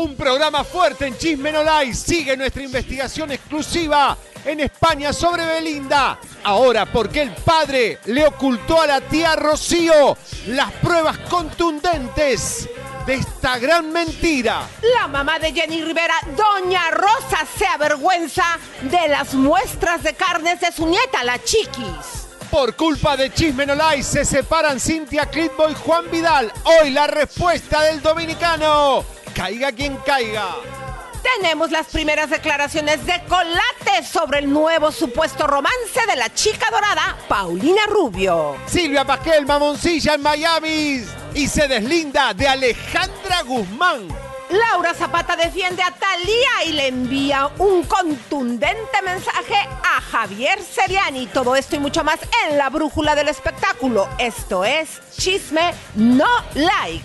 Un programa fuerte en Chisme No Like. Sigue nuestra investigación exclusiva en España sobre Belinda. Ahora, porque el padre le ocultó a la tía Rocío las pruebas contundentes de esta gran mentira. La mamá de Jenny Rivera, Doña Rosa, se avergüenza de las muestras de carnes de su nieta, la Chiquis. Por culpa de Chisme No se separan Cintia Clitbo y Juan Vidal. Hoy la respuesta del dominicano. Caiga quien caiga. Tenemos las primeras declaraciones de Colate sobre el nuevo supuesto romance de la chica dorada, Paulina Rubio. Silvia Pasquel, mamoncilla en Miami y se deslinda de Alejandra Guzmán. Laura Zapata defiende a Talía y le envía un contundente mensaje a Javier Seriani. Todo esto y mucho más en la brújula del espectáculo. Esto es Chisme No Like.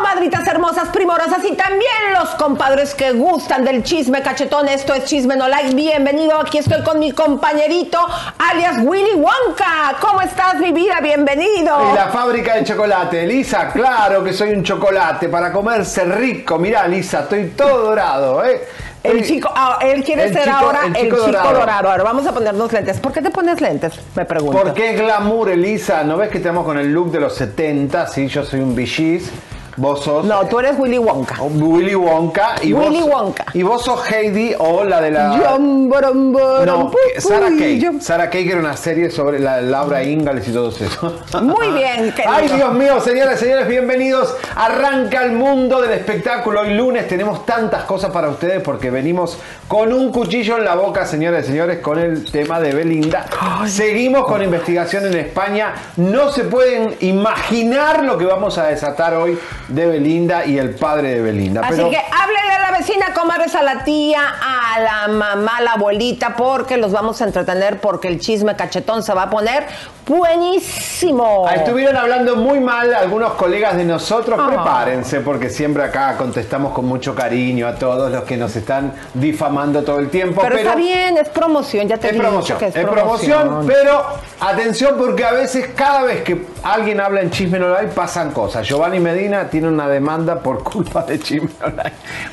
Comadritas hermosas, primorosas y también los compadres que gustan del chisme cachetón. Esto es Chisme No Like. Bienvenido. Aquí estoy con mi compañerito, alias Willy Wonka. ¿Cómo estás, mi vida? Bienvenido. En la fábrica de chocolate. Lisa, claro que soy un chocolate para comerse rico. Mirá, Lisa, estoy todo dorado, ¿eh? El chico, ah, él quiere El ser chico- ahora el chico, dorado. dorado. Ahora vamos a ponernos lentes. ¿Por qué te pones lentes? Me pregunto. ¿Por qué glamour, Elisa? ¿No ves que estamos con el look de los 70? Sí, yo soy un bichis. Vos sos No, tú eres Willy Wonka. Willy Wonka. Y Willy vos, Wonka. Y vos sos Heidi o la de la... Borom, borom, No, Sarah Kay. Sarah Kay que era una serie sobre la Laura Ingalls y todo eso. Muy bien, querido. Ay, Dios mío, señoras y señores, bienvenidos. Arranca el mundo del espectáculo. Hoy lunes tenemos tantas cosas para ustedes porque venimos con un cuchillo en la boca, señoras y señores, con el tema de Belinda. Seguimos con investigación en España. No se pueden imaginar lo que vamos a desatar hoy de Belinda y el padre de Belinda. Así Pero- que háblele a la vecina, comadres, a la tía, a la mamá, a la abuelita, porque los vamos a entretener, porque el chisme cachetón se va a poner buenísimo. Ah, Estuvieron hablando muy mal algunos colegas de nosotros. Prepárense porque siempre acá contestamos con mucho cariño a todos los que nos están difamando todo el tiempo. pero, está bien, es promoción, ya te Es promoción, que es promoción, pero atención porque a veces cada vez que alguien habla en Chisme No Like pasan cosas. Giovanni Medina tiene una demanda por culpa de Chisme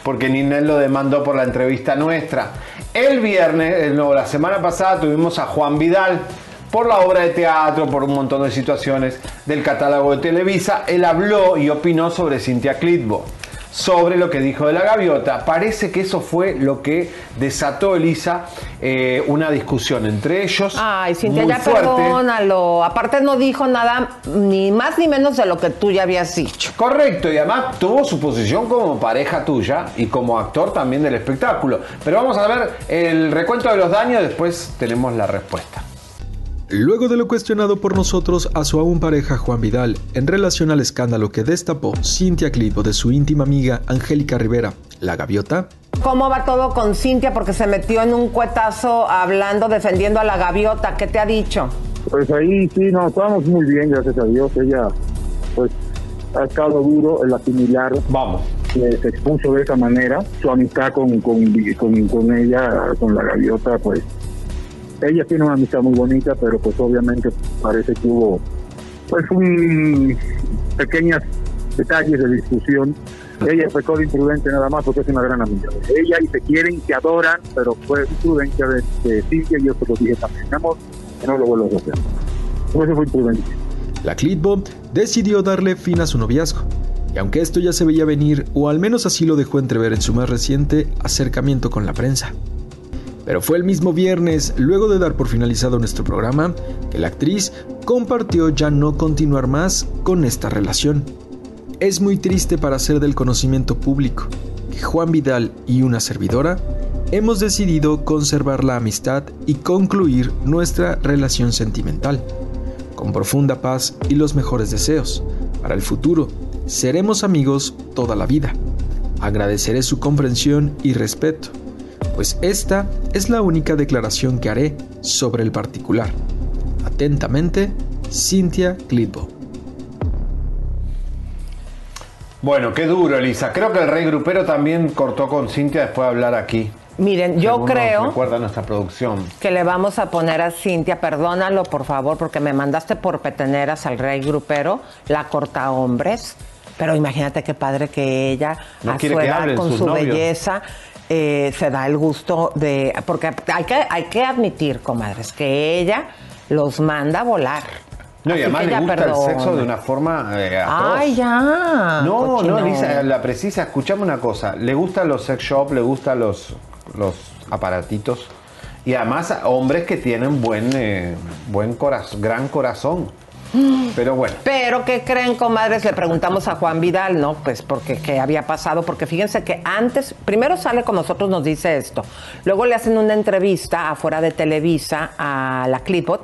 porque Ninel lo demandó por la entrevista nuestra. El viernes, no, la semana pasada tuvimos a Juan Vidal por la obra de teatro, por un montón de situaciones del catálogo de Televisa. Él habló y opinó sobre Cintia Clitbo sobre lo que dijo de la gaviota. Parece que eso fue lo que desató, Elisa, eh, una discusión entre ellos. Ay, Cintia, ya fuerte. perdónalo. Aparte no dijo nada, ni más ni menos de lo que tú ya habías dicho. Correcto, y además tuvo su posición como pareja tuya y como actor también del espectáculo. Pero vamos a ver el recuento de los daños, después tenemos la respuesta. Luego de lo cuestionado por nosotros a su aún pareja Juan Vidal en relación al escándalo que destapó Cintia Clitbo de su íntima amiga Angélica Rivera, la gaviota, ¿Cómo va todo con Cintia? Porque se metió en un cuetazo hablando, defendiendo a la gaviota. ¿Qué te ha dicho? Pues ahí sí, no, estamos muy bien, gracias a Dios. Ella, pues, ha estado duro el asimilar Vamos. se expuso de esa manera. Su amistad con, con, con, con ella, con la gaviota, pues, ella tiene una amistad muy bonita, pero pues obviamente parece que hubo, pues, un, pequeños detalles de discusión. Ella fue de imprudente nada más porque es una gran amiga. Ella y se quieren, se adoran, pero fue imprudencia de, de Cintia y yo se lo dije también. Amor, no lo vuelvo a hacer. Eso fue imprudente. La Clitbo decidió darle fin a su noviazgo. Y aunque esto ya se veía venir, o al menos así lo dejó entrever en su más reciente acercamiento con la prensa. Pero fue el mismo viernes, luego de dar por finalizado nuestro programa, que la actriz compartió ya no continuar más con esta relación. Es muy triste para ser del conocimiento público que Juan Vidal y una servidora hemos decidido conservar la amistad y concluir nuestra relación sentimental, con profunda paz y los mejores deseos. Para el futuro, seremos amigos toda la vida. Agradeceré su comprensión y respeto pues esta es la única declaración que haré sobre el particular. Atentamente, Cynthia Clitbo. Bueno, qué duro, Elisa. Creo que el rey grupero también cortó con Cintia después de hablar aquí. Miren, yo Según creo Recuerda nuestra producción. que le vamos a poner a Cintia, perdónalo por favor, porque me mandaste por peteneras al rey grupero, la corta hombres. Pero imagínate qué padre que ella, No a su edad, con su novios. belleza, eh, se da el gusto de. Porque hay que, hay que admitir, comadres, que ella los manda a volar. No, y Así además le gusta el sexo de una forma eh, atroz. Ay, ya. No, cochino. no, Lisa, la precisa, escuchame una cosa. Le gustan los sex shop, le gustan los, los aparatitos. Y además hombres que tienen buen, eh, buen corazón, gran corazón. Pero bueno. Pero, ¿qué creen, comadres? Le preguntamos a Juan Vidal, ¿no? Pues, porque qué había pasado, porque fíjense que antes, primero sale con nosotros, nos dice esto. Luego le hacen una entrevista afuera de Televisa a la Clipot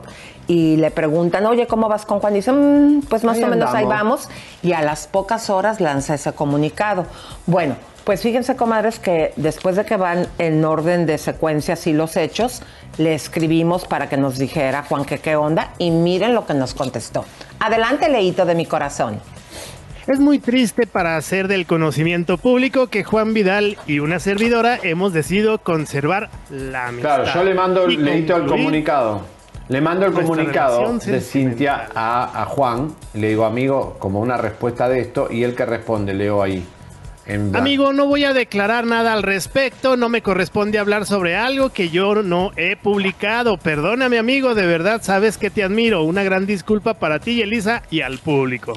y le preguntan, oye, ¿cómo vas con Juan? Y dice, "Mm, pues más Ahí o menos ahí vamos. Y a las pocas horas lanza ese comunicado. Bueno, pues fíjense, comadres, que después de que van en orden de secuencia así los hechos, le escribimos para que nos dijera, Juan, que qué onda, y miren lo que nos contestó. Adelante, leíto de mi corazón. Es muy triste para hacer del conocimiento público que Juan Vidal y una servidora hemos decidido conservar la amistad. Claro, yo le mando, y leíto el concluir comunicado. Le mando el comunicado de Cintia a, a Juan. Le digo, amigo, como una respuesta de esto. Y él que responde, leo ahí. En. Amigo, no voy a declarar nada al respecto, no me corresponde hablar sobre algo que yo no he publicado. Perdóname, amigo, de verdad sabes que te admiro. Una gran disculpa para ti, Elisa, y al público.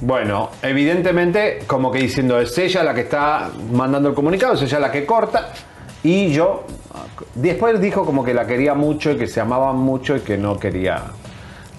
Bueno, evidentemente, como que diciendo, es ella la que está mandando el comunicado, es ella la que corta. Y yo, después dijo como que la quería mucho y que se amaban mucho y que no quería.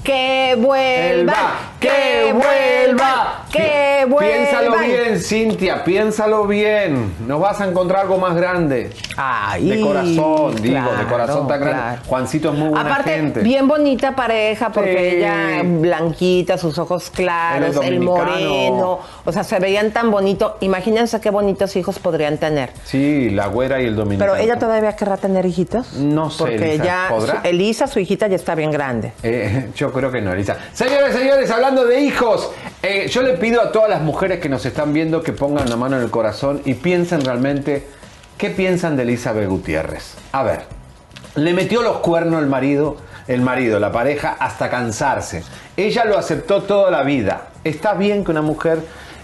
Que vuelva, que vuelva, que vuelva. Piénsalo bien, Cintia, piénsalo bien. Nos vas a encontrar algo más grande. Ay, de corazón, digo, de corazón tan grande. claro. Juancito es muy buena Aparte, gente. bien bonita pareja, porque Sí. ella blanquita, sus ojos claros, el moreno, o sea, se veían tan bonito. Imagínense qué bonitos hijos podrían tener. Sí, la güera y el dominicano. Pero ella todavía querrá tener hijitos. No sé, Porque Elisa, ya, ¿podrá? su- Elisa, su hijita, ya está bien grande. Eh, yo creo que no, Elisa. Señores, señores, hablando de hijos, eh, yo le pido a todas las mujeres que nos están viendo que pongan la mano en el corazón y piensen realmente qué piensan de Elizabeth Gutiérrez. A ver, le metió los cuernos el marido, el marido, la pareja, hasta cansarse. Ella lo aceptó toda la vida. ¿Está bien que una mujer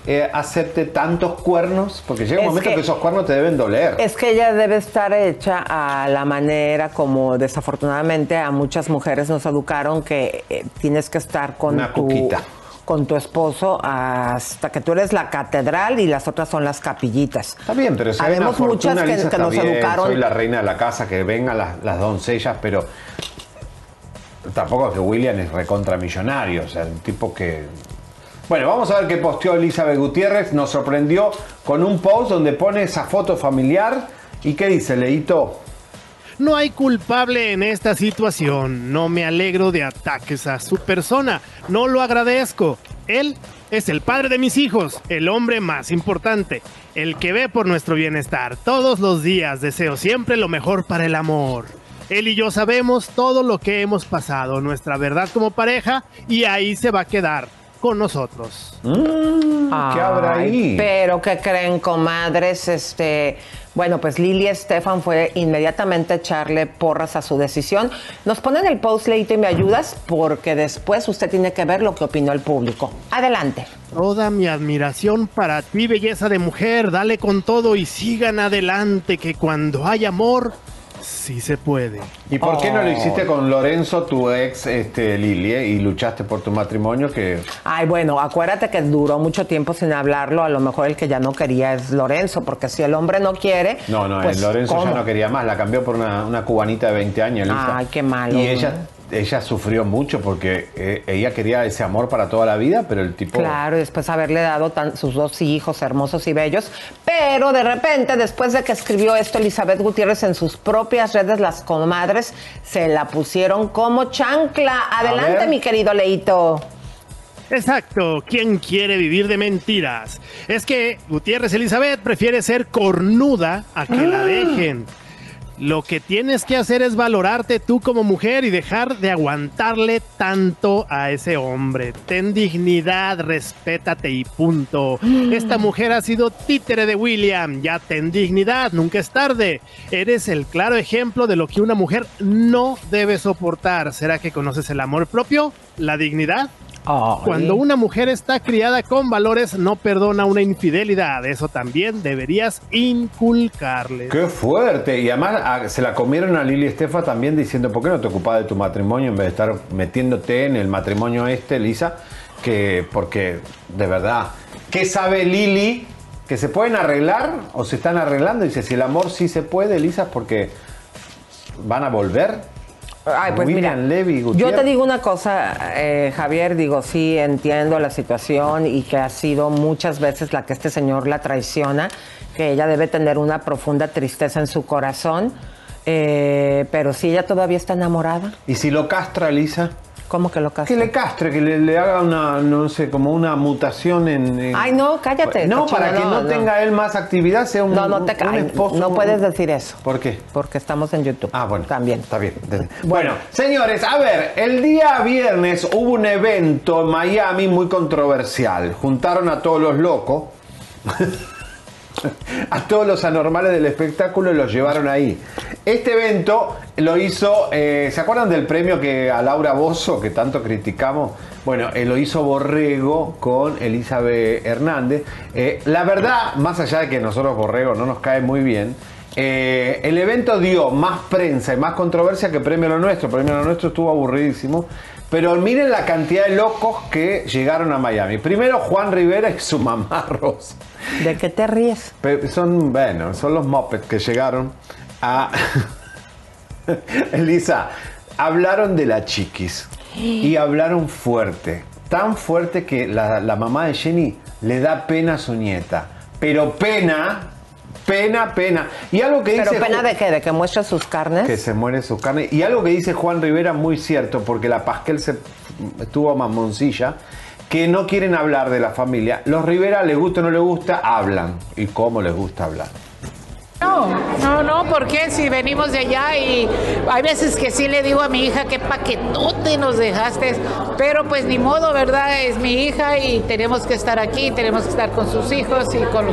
eh, acepte tantos cuernos? Porque llega un Es momento que, que- esos cuernos te deben doler. Es que ella debe estar hecha a la manera como desafortunadamente a muchas mujeres nos educaron que eh, tienes que estar con Una tu cuquita. con tu esposo hasta que tú eres la catedral y las otras son las capillitas. Está bien, pero si hay una Habemos muchas que, nos bien, educaron. Soy la reina de la casa, que vengan las, las doncellas, pero tampoco es que William es recontramillonario, o sea, un tipo que... Bueno, vamos a ver qué posteó Elizabeth Gutiérrez. Nos sorprendió con un post donde pone esa foto familiar. ¿Y qué dice, Leito? No hay culpable en esta situación. No me alegro de ataques a su persona. No lo agradezco. Él es el padre de mis hijos, el hombre más importante, el que ve por nuestro bienestar. Todos los días deseo siempre lo mejor para el amor. Él y yo sabemos todo lo que hemos pasado, nuestra verdad como pareja, y ahí se va a quedar con nosotros. Mm, ¿Qué habrá ahí? Pero ¿qué creen, comadres? Este, bueno, pues Lili Estefan fue inmediatamente a echarle porras a su decisión. Nos ponen el post, Leito, y me ayudas, porque después usted tiene que ver lo que opinó el público. Adelante. Toda mi admiración para ti, belleza de mujer. Dale con todo y sigan adelante, que cuando hay amor, sí se puede. ¿Y por qué no lo hiciste con Lorenzo, tu ex, este, Lili, eh, y luchaste por tu matrimonio? Que Ay, bueno, acuérdate que duró mucho tiempo sin hablarlo. A lo mejor el que ya no quería es Lorenzo, porque si el hombre no quiere. no, no, pues, el Lorenzo ¿cómo? ya no quería más, la cambió por una, una cubanita de 20 años. Ay, qué malo. Y ella, ella sufrió mucho porque eh, ella quería ese amor para toda la vida, pero el tipo. Claro, después haberle dado tan- sus dos hijos hermosos y bellos. Pero de repente, después de que escribió esto Elizabeth Gutiérrez en sus propias redes, las comadres se la pusieron como chancla. Adelante, mi querido Leito. Exacto, ¿quién quiere vivir de mentiras? Es que Gutiérrez Elizabeth prefiere ser cornuda a que la dejen. Lo que tienes que hacer es valorarte tú como mujer y dejar de aguantarle tanto a ese hombre. Ten dignidad, respétate y punto. Esta mujer ha sido títere de William. Ya ten dignidad, nunca es tarde. Eres el claro ejemplo de lo que una mujer no debe soportar. ¿Será que conoces el amor propio? ¿La dignidad? Cuando una mujer está criada con valores, no perdona una infidelidad. Eso también deberías inculcarle. Qué fuerte. Y además a- se la comieron a Lili Estefa también diciendo, ¿por qué no te ocupas de tu matrimonio en vez de estar metiéndote en el matrimonio este, Lisa? Que, porque, de verdad, ¿qué sabe Lili? ¿Que se pueden arreglar o se están arreglando? Dice, si el amor sí se puede, Lisa, es porque van a volver. Ay, pues William mira, Levy yo te digo una cosa, eh, Javier, digo, sí entiendo la situación y que ha sido muchas veces la que este señor la traiciona, que ella debe tener una profunda tristeza en su corazón, eh, pero si ella todavía está enamorada, ¿Y si lo castra, Lisa? ¿Cómo que lo Que castra? le castre, que le, le haga una, no sé, como una mutación en... en- Ay, no, cállate. No, cochino, para que no, no. tenga él más actividad, sea un, No, no te un esposo. no puedes decir eso, ¿Por qué? porque estamos en YouTube. Ah, bueno. También. Está bien. Bueno, señores, a ver, el día viernes hubo un evento en Miami muy controversial. Juntaron a todos los locos, a todos los anormales del espectáculo los llevaron ahí. Este evento lo hizo, eh, ¿se acuerdan del premio que a Laura Bozo, que tanto criticamos? Bueno, eh, lo hizo Borrego con Elizabeth Hernández. Eh, la verdad, más allá de que nosotros Borrego no nos cae muy bien, eh, el evento dio más prensa y más controversia que Premio Lo Nuestro. Premio Lo Nuestro estuvo aburridísimo. Pero miren la cantidad de locos que llegaron a Miami. Primero Juan Rivera y su mamá Rosa. ¿De qué te ríes? Son, bueno, son los Muppets que llegaron a... Elisa, hablaron de la chiquis y hablaron fuerte. Tan fuerte que la, la mamá de Jenny le da pena a su nieta. Pero pena, pena, pena. Y algo que ¿Pero dice... pena Ju- de qué? ¿De que muestra sus carnes? que se muere su carne. Y algo que dice Juan Rivera muy cierto, porque la Pasquel se estuvo a mamoncilla, que no quieren hablar de la familia. Los Rivera, les gusta o no les gusta, hablan. ¿Y cómo les gusta hablar? No, no, no, porque si venimos de allá y hay veces que sí le digo a mi hija qué paquetote nos dejaste, pero pues ni modo, ¿verdad? Es mi hija y tenemos que estar aquí, tenemos que estar con sus hijos y con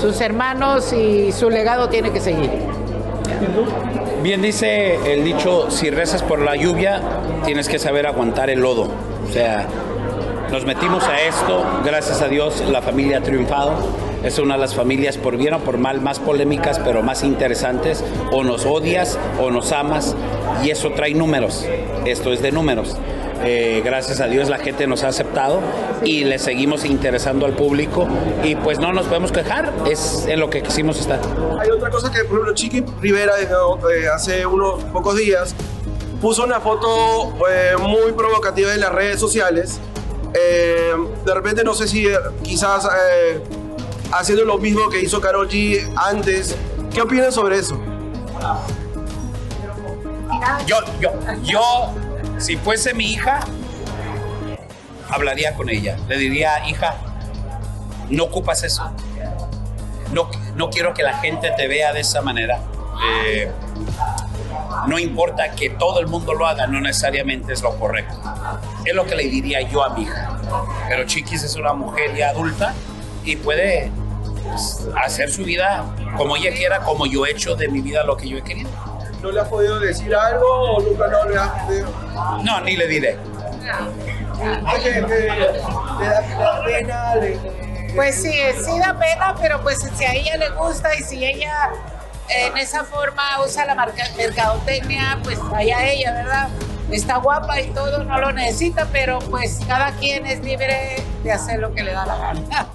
sus hermanos y su legado tiene que seguir. Bien dice el dicho, si rezas por la lluvia, tienes que saber aguantar el lodo. O sea, nos metimos a esto, gracias a Dios la familia ha triunfado. Es una de las familias, por bien o por mal, más polémicas, pero más interesantes. O nos odias o nos amas, y eso trae números. Esto es de números. Eh, gracias a Dios la gente nos ha aceptado y le seguimos interesando al público y pues no nos podemos quejar, es en lo que quisimos estar. Hay otra cosa que, por ejemplo, Chiqui Rivera eh, eh, hace unos pocos días puso una foto muy provocativa en las redes sociales. De repente, no sé si quizás haciendo lo mismo que hizo Karol G antes. ¿Qué opinan sobre eso? Yo, yo, yo, si fuese mi hija, hablaría con ella. Le diría, hija, no ocupas eso. No, no quiero que la gente te vea de esa manera. Eh, no importa que todo el mundo lo haga, no necesariamente es lo correcto. Es lo que le diría yo a mi hija. Pero Chiquis es una mujer ya adulta y puede hacer su vida como ella quiera, como yo he hecho de mi vida lo que yo he querido. ¿No le has podido decir algo o nunca no le has podido? No, ni le diré. Oye, que le da, pena, le- Pues sí, sí da pena, pero pues si a ella le gusta y si ella en esa forma usa la marca, mercadotecnia, pues allá ella, ¿verdad? Está guapa y todo, no lo necesita, pero pues cada quien es libre de hacer lo que le da la gana.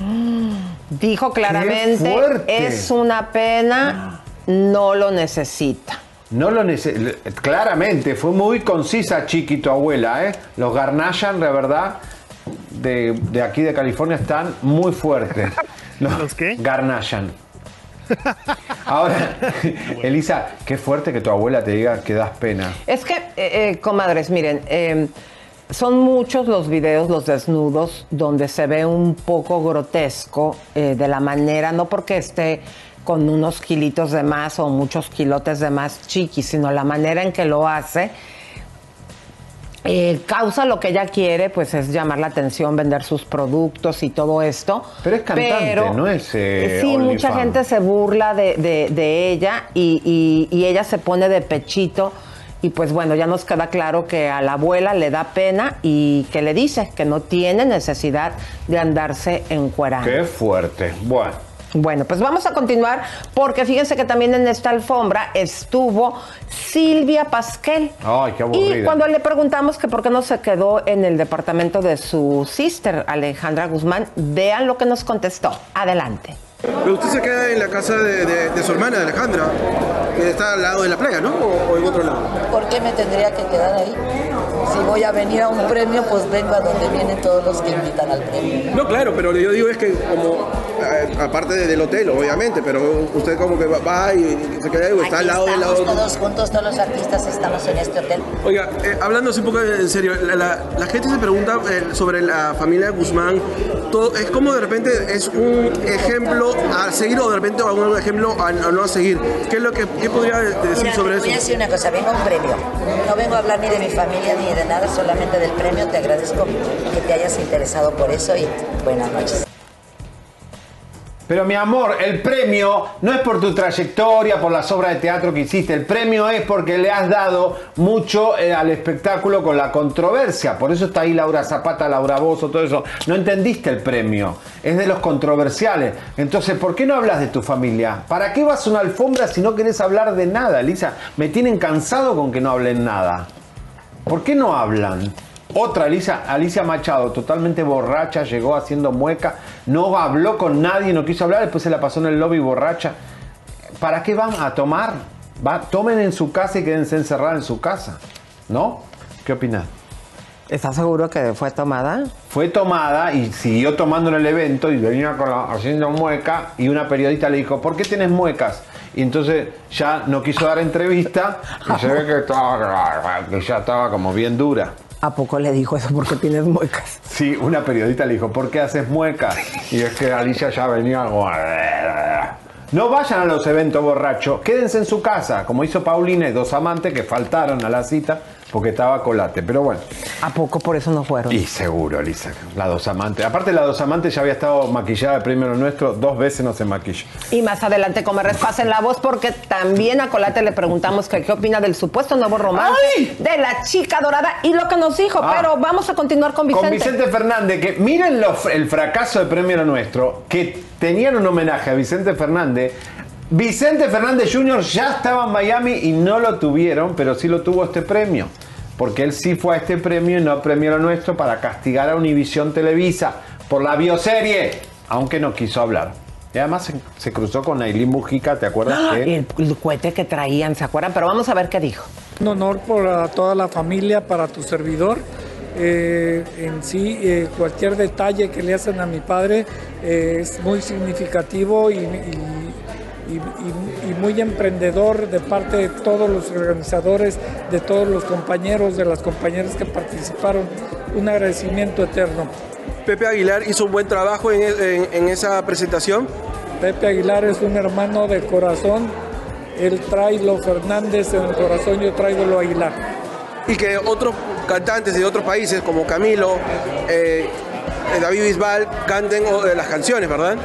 Dijo claramente, es una pena, no lo necesita. No lo nece- Claramente, fue muy concisa, Chiqui, tu abuela, ¿eh? Los Garnashan, de verdad, de, de aquí de California están muy fuertes. ¿Los, qué? Garnashan. Ahora, Elisa, qué fuerte que tu abuela te diga que das pena. Es que, eh, eh, comadres, miren, eh, son muchos los videos, los desnudos, donde se ve un poco grotesco eh, de la manera, no porque esté con unos kilitos de más o muchos kilotes de más chiqui, sino la manera en que lo hace. eh, causa lo que ella quiere, pues es llamar la atención, vender sus productos y todo esto. Pero es cantante, Pero, no es, eh, sí, mucha gente se burla de, de- de ella y, y- y ella se pone de pechito. Y pues bueno, ya nos queda claro que a la abuela le da pena y que le dice que no tiene necesidad de andarse encuerando. Qué fuerte. Bueno. Bueno, pues vamos a continuar porque fíjense que también en esta alfombra estuvo Silvia Pasquel. Ay, qué aburrida. Y cuando le preguntamos que por qué no se quedó en el departamento de su sister Alejandra Guzmán, vean lo que nos contestó. Adelante. Pero usted se queda en la casa de, su hermana, de Alejandra, que está al lado de la playa, ¿no? O, o en otro lado. ¿Por qué me tendría que quedar ahí? Si voy a venir a un premio, pues vengo a donde vienen todos los que invitan al premio. No, claro, pero yo digo es que como, eh, aparte de- del hotel, obviamente, pero usted como que va, y se queda ahí o está al lado del lado. todos juntos, todos los artistas estamos en este hotel. Oiga, eh, hablando un poco en serio, la, la- la gente se pregunta eh, sobre la familia Guzmán. Todo, es como de repente es un ejemplo a seguir o de repente un ejemplo a, a no a seguir. ¿Qué es lo que qué podría decir Mira, sobre eso? voy a decir una cosa, vengo a un premio. No vengo a hablar ni de mi familia ni de nada, solamente del premio. Te agradezco que te hayas interesado por eso y buenas noches. Pero mi amor, el premio no es por tu trayectoria, por las obras de teatro que hiciste. El premio es porque le has dado mucho eh, al espectáculo con la controversia. Por eso está ahí Laura Zapata, Laura Bozo, todo eso. No entendiste el premio. Es de los controversiales. Entonces, ¿por qué no hablas de tu familia? ¿Para qué vas a una alfombra si no querés hablar de nada, Elisa? Me tienen cansado con que no hablen nada. ¿Por qué no hablan? Otra, Alicia, Alicia Machado, totalmente borracha, llegó haciendo mueca, no habló con nadie, no quiso hablar, después se la pasó en el lobby borracha. ¿Para qué van a tomar? Va, tomen en su casa y quédense encerradas en su casa. ¿No? ¿Qué opinas? ¿Estás seguro que fue tomada? Fue tomada y siguió tomando en el evento y venía con la- haciendo mueca y una periodista le dijo, ¿por qué tienes muecas? Y entonces ya no quiso dar entrevista y se ve que, estaba, que ya estaba como bien dura. ¿A poco le dijo eso porque tienes muecas? Sí, una periodista le dijo, ¿por qué haces muecas? Y es que Alicia ya venía como... No vayan a los eventos borrachos, quédense en su casa, como hizo Paulina y dos amantes que faltaron a la cita porque estaba colate. Pero bueno. ¿A poco por eso no fueron? Y seguro, Elisa, la dos amantes. Aparte, la dos amantes ya había estado maquillada primero nuestro, dos veces no se maquilla. Y más adelante, como pasen la voz, porque también a Colate le preguntamos que qué opina del supuesto nuevo romance de la chica dorada y lo que nos dijo. Ah. Pero vamos a continuar con Vicente. Con Vicente Fernández, que miren lo- el fracaso de Premio Nuestro, que tenían un homenaje a Vicente Fernández. Vicente Fernández Jr. ya estaba en Miami y no lo tuvieron, pero sí lo tuvo este premio. Porque él sí fue a este premio y no a Premio Lo Nuestro para castigar a Univisión Televisa por la bioserie, aunque no quiso hablar. Y además se, se cruzó con Aileen Mujica, ¿te acuerdas? ¡Ah! que- El, el cohete que traían, ¿se acuerdan? Pero vamos a ver qué dijo. Un honor para toda la familia, para tu servidor. Eh, en sí, eh, cualquier detalle que le hacen a mi padre eh, es muy significativo y, y- y- y- y muy emprendedor de parte de todos los organizadores, de todos los compañeros, de las compañeras que participaron. Un agradecimiento eterno. Pepe Aguilar hizo un buen trabajo en, el- en- en esa presentación. Pepe Aguilar es un hermano de corazón. Él trae lo Fernández en el corazón, yo traigo lo Aguilar. Y que otros cantantes de otros países como Camilo, eh, David Bisbal canten eh, las canciones, ¿verdad?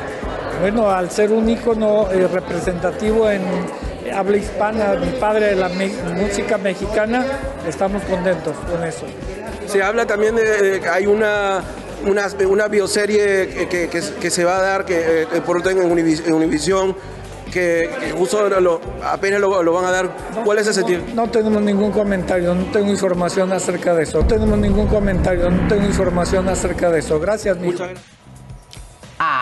Bueno, al ser un ícono eh, representativo en habla hispana, mi padre de la me- música mexicana, estamos contentos con eso. Se habla también de eh, que hay una, una, una bioserie que, que- que- que se va a dar que, eh, por en, Univis- en Univisión, que, justo lo- apenas lo, lo van a dar. ¿Cuál es ese tiempo? No tenemos ningún comentario, no tengo información acerca de eso. No tenemos ningún comentario, no tengo información acerca de eso. Gracias, mi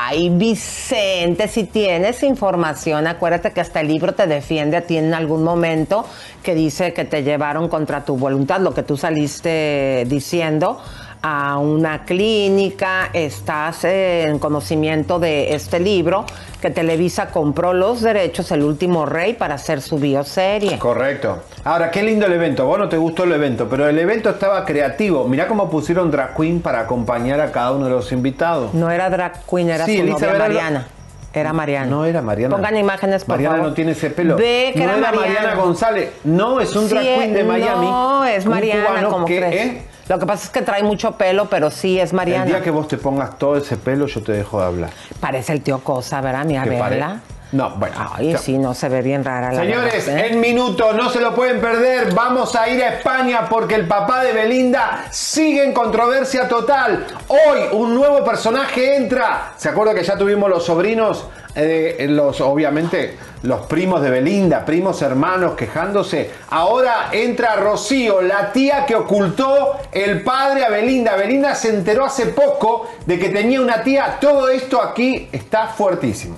Ay, Vicente, si tienes información, acuérdate que hasta el libro te defiende a ti en algún momento que dice que te llevaron contra tu voluntad, lo que tú saliste diciendo a una clínica, estás en conocimiento de este libro, que Televisa compró los derechos, El Último Rey, para hacer su bioserie. Correcto. Ahora, qué lindo el evento. Vos no te gustó el evento, pero el evento estaba creativo. Mirá cómo pusieron drag queen para acompañar a cada uno de los invitados. No era drag queen, era Sí, su novia Mariana. Era Mariana. No era Mariana. Pongan imágenes, por Mariana favor. no tiene ese pelo. Ve que no era era Mariana. González. No, es un drag queen de Miami. No, es Mariana, como que, crees. ¿eh? Lo que pasa es que trae mucho pelo, pero sí es Mariana. El día que vos te pongas todo ese pelo, yo te dejo de hablar. Parece el tío Cosa, ¿verdad? Mira, ¿Qué pare- verla. No, bueno. Ay, chao. sí, no se ve bien rara la Señores, verdad, ¿eh? en minutos, no se lo pueden perder. Vamos a ir a España porque el papá de Belinda sigue en controversia total. Hoy un nuevo personaje entra. ¿Se acuerda que ya tuvimos los sobrinos? eh, los obviamente los primos de Belinda, primos hermanos quejándose. Ahora entra Rocío, la tía que ocultó el padre a Belinda. Belinda se enteró hace poco de que tenía una tía. Todo esto aquí está fuertísimo.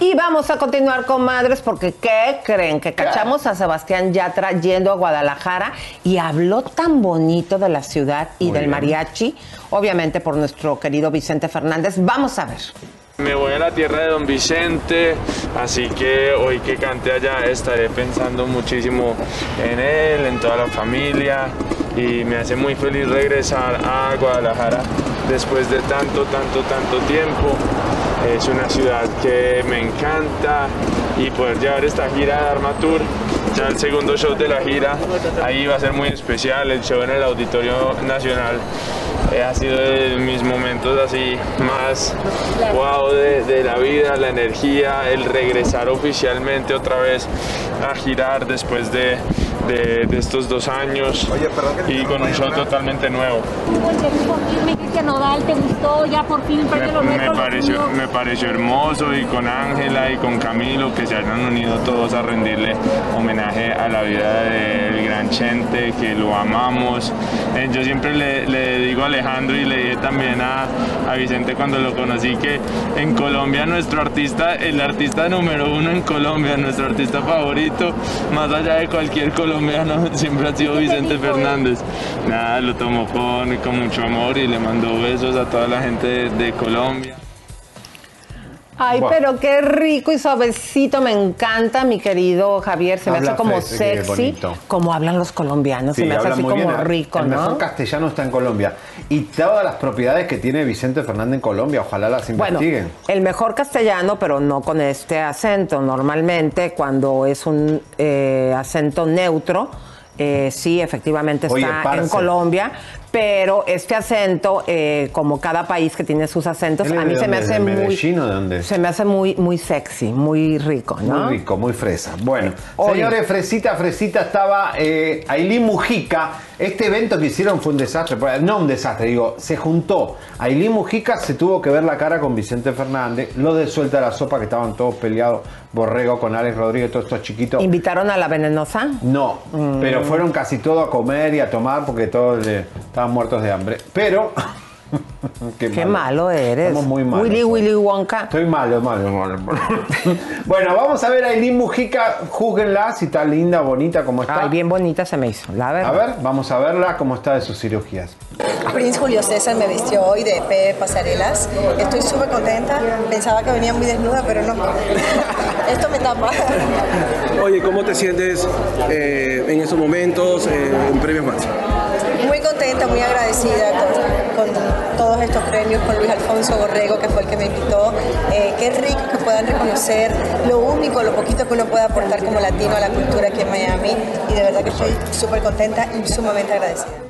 Y vamos a continuar con madres porque ¿qué creen? Que cachamos a Sebastián Yatra yendo a Guadalajara y habló tan bonito de la ciudad y Muy del bien. mariachi, obviamente por nuestro querido Vicente Fernández. Vamos a ver. Me voy a la tierra de Don Vicente, así que hoy que cante allá estaré pensando muchísimo en él, en toda la familia y me hace muy feliz regresar a Guadalajara después de tanto, tanto, tanto tiempo. Es una ciudad que me encanta y poder llevar esta gira de Dharma Tour, ya el segundo show de la gira, ahí va a ser muy especial, el show en el Auditorio Nacional eh, ha sido de mis momentos así más wow de la vida, la energía, el regresar oficialmente otra vez a girar después de, de- de estos dos años y con un show totalmente nuevo. Cristian Nodal, ¿te gustó? Ya por fin Me, me pareció, me pareció hermoso y con Ángela y con Camilo que se hayan unido todos a rendirle homenaje a la vida del gran Chente, que lo amamos. Eh, yo siempre le, le digo a Alejandro y le dije también a, a Vicente cuando lo conocí que en Colombia nuestro artista, el artista número uno en Colombia, nuestro artista favorito, más allá de cualquier colombiano, siempre ha sido Vicente Fernández. Nada, lo tomó con, con mucho amor y le mandó besos a toda la gente de, de Colombia. Ay, pero qué rico y suavecito, me encanta, mi querido Javier. Se me hace como sexy, como hablan los colombianos. se me hace así como bien. rico, el ¿no? mejor castellano está en Colombia. Y todas las propiedades que tiene Vicente Fernández en Colombia, ojalá las Bueno, investiguen. el mejor castellano, pero no con este acento. Normalmente, cuando es un eh, acento neutro, eh, sí, efectivamente está en Colombia, pero este acento, eh, como cada país que tiene sus acentos, ¿Él es a mí se me hace ¿De muy, dónde? se me hace muy, muy sexy, muy rico, ¿no? Muy rico, muy fresa. Bueno, Oye. señores, Fresita, Fresita estaba eh, Ailín Mujica. Este evento que hicieron fue un desastre. No un desastre, digo, se juntó. Ailín Mujica se tuvo que ver la cara con Vicente Fernández. Los de Suelta la Sopa, que estaban todos peleados. Borrego con Alex Rodríguez, todos estos chiquitos. ¿Invitaron a la venenosa? No, Mm. pero fueron casi todos a comer y a tomar porque todos le- estaban muertos de hambre. Pero. Qué malo eres. Estamos muy malos. Willy Willy Wonka. Estoy malo, malo, malo. bueno, vamos a ver a Aileen Mujica. Júguenla si está linda, bonita, como está. Ay, bien bonita se me hizo, la verdad. A ver, vamos a verla cómo está de sus cirugías. Prince Julio César me vistió hoy de P Pasarelas. Estoy súper contenta. Pensaba que venía muy desnuda, pero no. Esto me tapa. Oye, ¿cómo te sientes eh, en estos momentos eh, en Premios Más? Muy contenta, muy agradecida con, todos estos premios, con Luis Alfonso Borrego, que fue el que me invitó. Eh, qué rico que puedan reconocer lo único, lo poquito que uno puede aportar como latino a la cultura aquí en Miami. Y de verdad que estoy súper contenta y sumamente agradecida.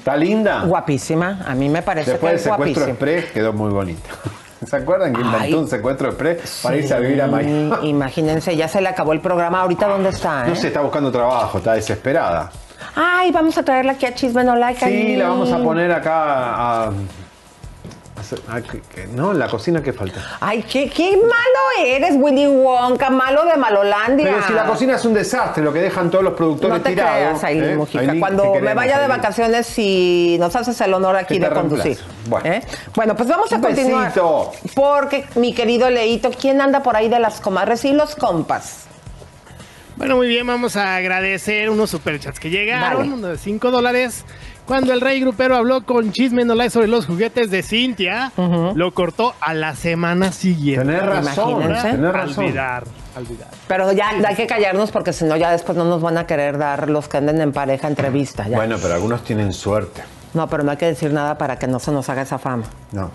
¿Está linda? Guapísima. A mí me parece Después que del es secuestro guapísima. express quedó muy bonita. ¿Se acuerdan que inventó un secuestro express para irse a vivir a Sí, Miami? Imagínense, ya se le acabó el programa. ¿Ahorita dónde está? No eh? se está buscando trabajo, está desesperada. Ay, vamos a traerla aquí a Chisme No Like. Sí, ahí. la vamos a poner acá a... a- a- que- que- no, en la cocina que falta. Ay, qué, qué malo eres, Willy Wonka, malo de Malolandia. Pero si la cocina es un desastre, lo que dejan todos los productores No te tirados. creas, Aileen ¿eh? Mujica. Aileen, Cuando me vaya de Aileen. vacaciones, si nos haces el honor aquí de conducir. Bueno. ¿eh? Bueno, pues vamos a Un continuar. besito. Porque, mi querido Leito, ¿quién anda por ahí de las comadres y los compas? Bueno, muy bien, vamos a agradecer unos superchats que llegaron, Dale. uno de 5 dólares. Cuando el rey grupero habló con Chisme No sobre los juguetes de Cintia, lo cortó a la semana siguiente. Tenés razón, tenés razón. Olvidar, olvidar. Pero ya hay que callarnos porque si no, ya después no nos van a querer dar los que anden en pareja entrevista. Ya. Bueno, pero algunos tienen suerte. No, pero no hay que decir nada para que no se nos haga esa fama. No.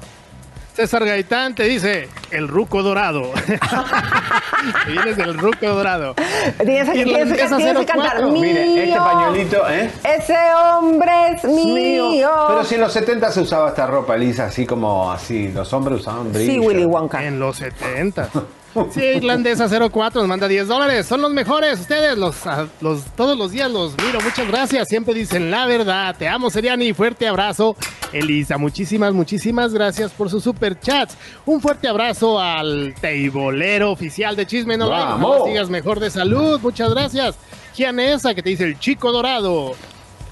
César Gaitán te dice, el ruco dorado. Vienes del ruco dorado. Tienes que, tienes que- Irlandesa tienes que cantar 04. mío. Mire, este pañuelito, ¿eh? Ese hombre es mío. Pero si en los 70 se usaba esta ropa, Elisa, así como así. Los hombres usaban brillo. Sí, Willy Wonka. En los 70. Sí, Irlandesa 04 nos manda 10 dólares. Son los mejores. Ustedes, los, todos los días los miro. Muchas gracias. Siempre dicen la verdad. Te amo, Seriani. Fuerte abrazo, Elisa. Muchísimas, muchísimas gracias por sus super chats. Un fuerte abrazo al teibolero oficial de Chisme No sigas mejor de salud. Muchas gracias. Gianesa, que te dice el chico dorado.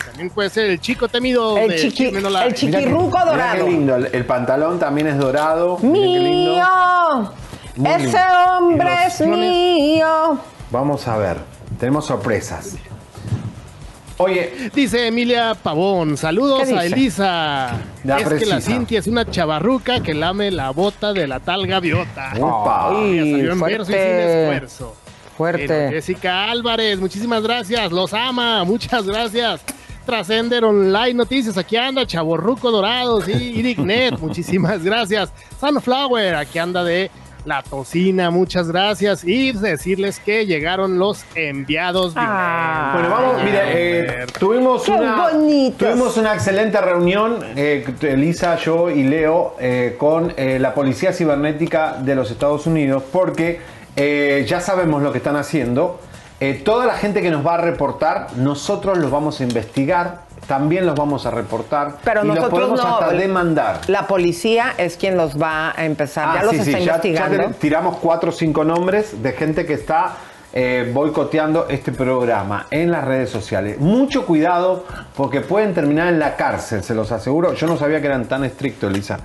También puede ser el chico temido El de chiqui- Chisme No Like. el chiqui- Mirá que- Chirruco mirá dorado. qué lindo. El, el pantalón también es dorado. Miren qué lindo. Mío. Ese hombre es mío. Vamos a ver. Tenemos sorpresas. Oye, Dice Emilia Pavón, saludos ¿Qué a? Elisa. La es que la Cintia es una chavarruca que lame la bota de la tal gaviota. Opa. Ya Ay, salió en verso y sin fuerte. esfuerzo. Fuerte. Jessica Álvarez, muchísimas gracias. Los ama, muchas gracias. Trascender Online Noticias, aquí anda Chaborruco Dorado, sí, Irignet, muchísimas gracias. Sunflower, aquí anda de La Tocina, muchas gracias. Y decirles que llegaron los enviados. Ah. Bueno, vamos, mire, eh, tuvimos, una, tuvimos una excelente reunión, eh, Elisa, yo y Leo, eh, con eh, la Policía Cibernética de los Estados Unidos, porque eh, ya sabemos lo que están haciendo. Eh, toda la gente que nos va a reportar, nosotros los vamos a investigar, también los vamos a reportar Pero y los nosotros podemos no. hasta demandar. La policía es quien los va a empezar. Ah, ya los sí, ya- ya investigando. te- tiramos cuatro o cinco nombres de gente que está eh, boicoteando este programa en las redes sociales. Mucho cuidado porque pueden terminar en la cárcel, se los aseguro. Yo no sabía que eran tan estrictos, Elisa,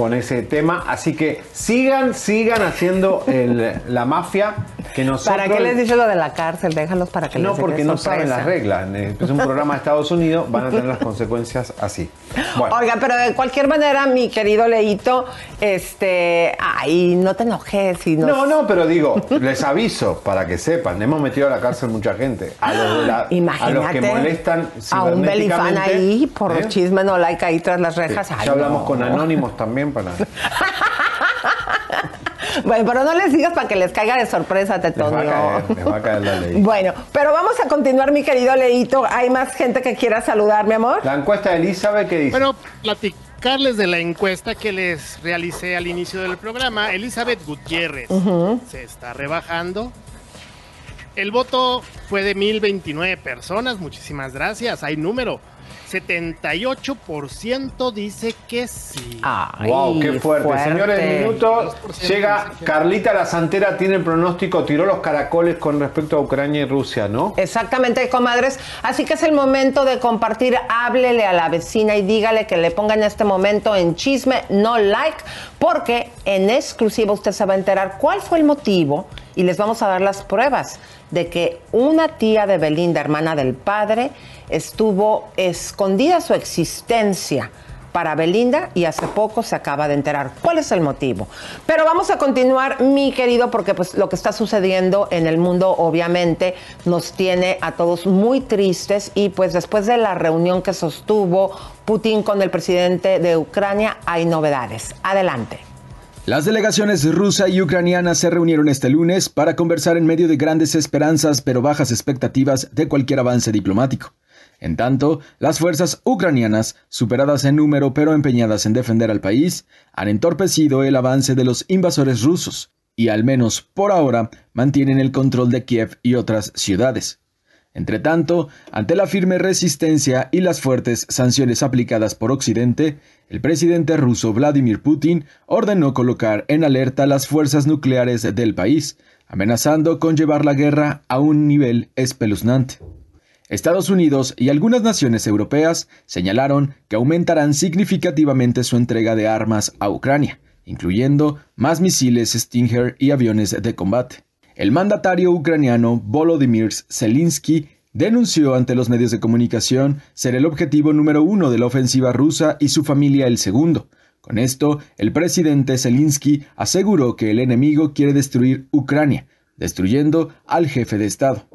con ese tema. Así que sigan, sigan haciendo el- la mafia que nosotros... ¿Para qué les dices lo de la cárcel? Déjalos para que No, les porque no saben las reglas. Es un programa de Estados Unidos, van a tener las consecuencias así. Bueno. Oiga, pero de cualquier manera, mi querido Leito, este, ay, no te enojes y nos- No, no, pero digo, les aviso para que sepan, hemos metido a la cárcel mucha gente. A los, de la- a los Imagínate que molestan a un belifán ahí por ¿eh? chisme no like ahí tras las Sí, rejas. Ya hablamos no. con anónimos también para. Bueno, pero no les digas para que les caiga de sorpresa, Les va a Tetonio. caer, les va a caer la ley. Bueno, pero vamos a continuar, mi querido Leito. Hay más gente que quiera saludar, mi amor. La encuesta de Elizabeth, ¿qué dice? Bueno, platicarles de la encuesta que les realicé al inicio del programa. Elizabeth Gutiérrez se está rebajando. El voto fue de 1029 personas. Muchísimas gracias. Hay número. 78% dice que sí. wow, qué fuerte. Señores, minutos. Llega Carlita la Santera, tiene el pronóstico, tiró los caracoles con respecto a Ucrania y Rusia, ¿no? Exactamente, comadres. Así que es el momento de compartir. Háblele a la vecina y dígale que le ponga en este momento en chisme, no like, porque en exclusiva usted se va a enterar cuál fue el motivo y les vamos a dar las pruebas de que una tía de Belinda, hermana del padre, estuvo escondida su existencia para Belinda y hace poco se acaba de enterar. ¿Cuál es el motivo? Pero vamos a continuar, mi querido, porque pues lo que está sucediendo en el mundo obviamente nos tiene a todos muy tristes y pues después de la reunión que sostuvo Putin con el presidente de Ucrania hay novedades. Adelante. Las delegaciones rusa y ucraniana se reunieron este lunes para conversar en medio de grandes esperanzas pero bajas expectativas de cualquier avance diplomático. En tanto, las fuerzas ucranianas, superadas en número pero empeñadas en defender al país, han entorpecido el avance de los invasores rusos y al menos por ahora mantienen el control de Kiev y otras ciudades. Entre tanto, ante la firme resistencia y las fuertes sanciones aplicadas por Occidente, el presidente ruso Vladimir Putin ordenó colocar en alerta las fuerzas nucleares del país, amenazando con llevar la guerra a un nivel espeluznante. Estados Unidos y algunas naciones europeas señalaron que aumentarán significativamente su entrega de armas a Ucrania, incluyendo más misiles Stinger y aviones de combate. El mandatario ucraniano Volodymyr Zelensky denunció ante los medios de comunicación ser el objetivo número uno de la ofensiva rusa y su familia el segundo. Con esto, el presidente Zelensky aseguró que el enemigo quiere destruir Ucrania, destruyendo al jefe de Estado.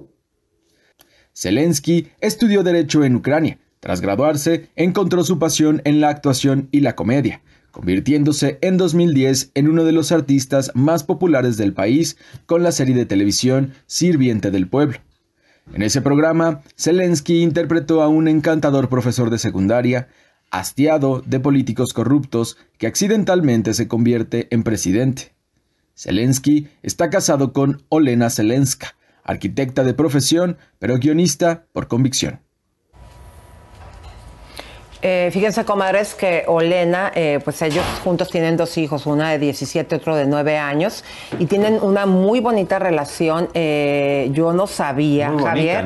Zelensky estudió Derecho en Ucrania. Tras graduarse, encontró su pasión en la actuación y la comedia, convirtiéndose en 2010 en uno de los artistas más populares del país con la serie de televisión Sirviente del Pueblo. En ese programa, Zelensky interpretó a un encantador profesor de secundaria, hastiado de políticos corruptos, que accidentalmente se convierte en presidente. Zelensky está casado con Olena Zelenska, arquitecta de profesión, pero guionista por convicción. Eh, fíjense, comadres, que Olena, eh, pues ellos juntos tienen dos hijos, una de 17, otro de 9 años, y tienen una muy bonita relación. Eh, yo no sabía, Javier,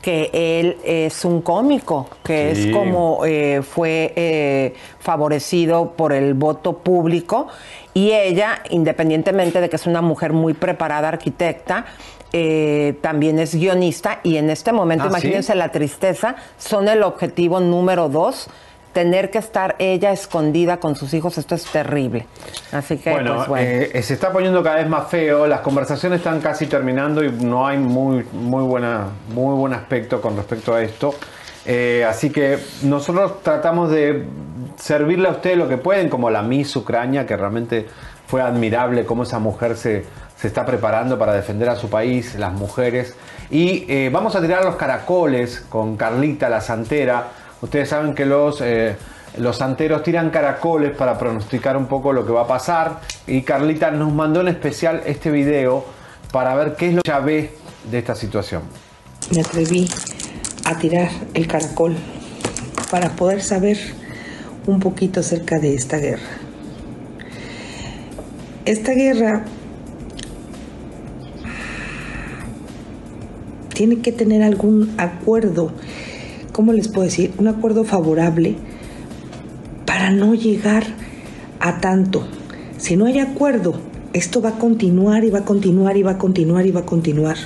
que él es un cómico, que es como fue favorecido por el voto público, y ella, independientemente de que es una mujer muy preparada arquitecta, eh, también es guionista y en este momento, Ah, imagínense la tristeza, son el objetivo número dos. Tener que estar ella escondida con sus hijos, esto es terrible. Así que, Bueno, pues bueno. eh, se está poniendo cada vez más feo, las conversaciones están casi terminando y no hay muy, muy, buena, muy buen aspecto con respecto a esto. Eh, así que nosotros tratamos de servirle a ustedes lo que pueden, como la Miss Ucrania, que realmente fue admirable cómo esa mujer se, se está preparando para defender a su país, las mujeres. Y eh, vamos a tirar los caracoles con Carlita, la santera. Ustedes saben que los, eh, los santeros tiran caracoles para pronosticar un poco lo que va a pasar. Y Carlita nos mandó en especial este video para ver qué es lo que de esta situación. me atreví a tirar el caracol para poder saber un poquito acerca de esta guerra. Esta guerra tiene que tener algún acuerdo, ¿cómo les puedo decir? Un acuerdo favorable para no llegar a tanto. Si no hay acuerdo, esto va a continuar y va a continuar y va a continuar y va a continuar.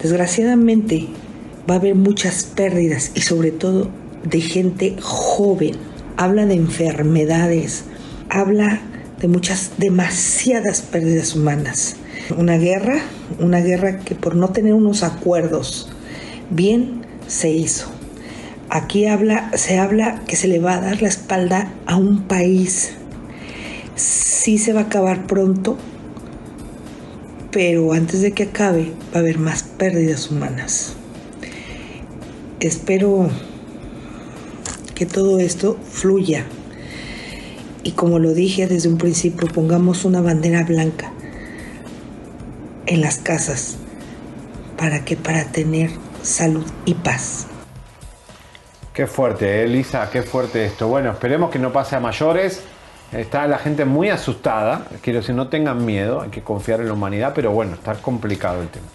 Desgraciadamente va a haber muchas pérdidas y sobre todo de gente joven. Habla de enfermedades, habla de muchas, demasiadas pérdidas humanas. Una guerra, una guerra que por no tener unos acuerdos bien se hizo. Aquí habla, se habla que se le va a dar la espalda a un país. Sí se va a acabar pronto, pero antes de que acabe va a haber más pérdidas humanas. Espero que todo esto fluya y como lo dije desde un principio, pongamos una bandera blanca en las casas para que para tener salud y paz. Qué fuerte, Elisa, qué fuerte esto. Bueno, esperemos que no pase a mayores. Está la gente muy asustada. Quiero decir, no tengan miedo, hay que confiar en la humanidad, pero bueno, está complicado el tema.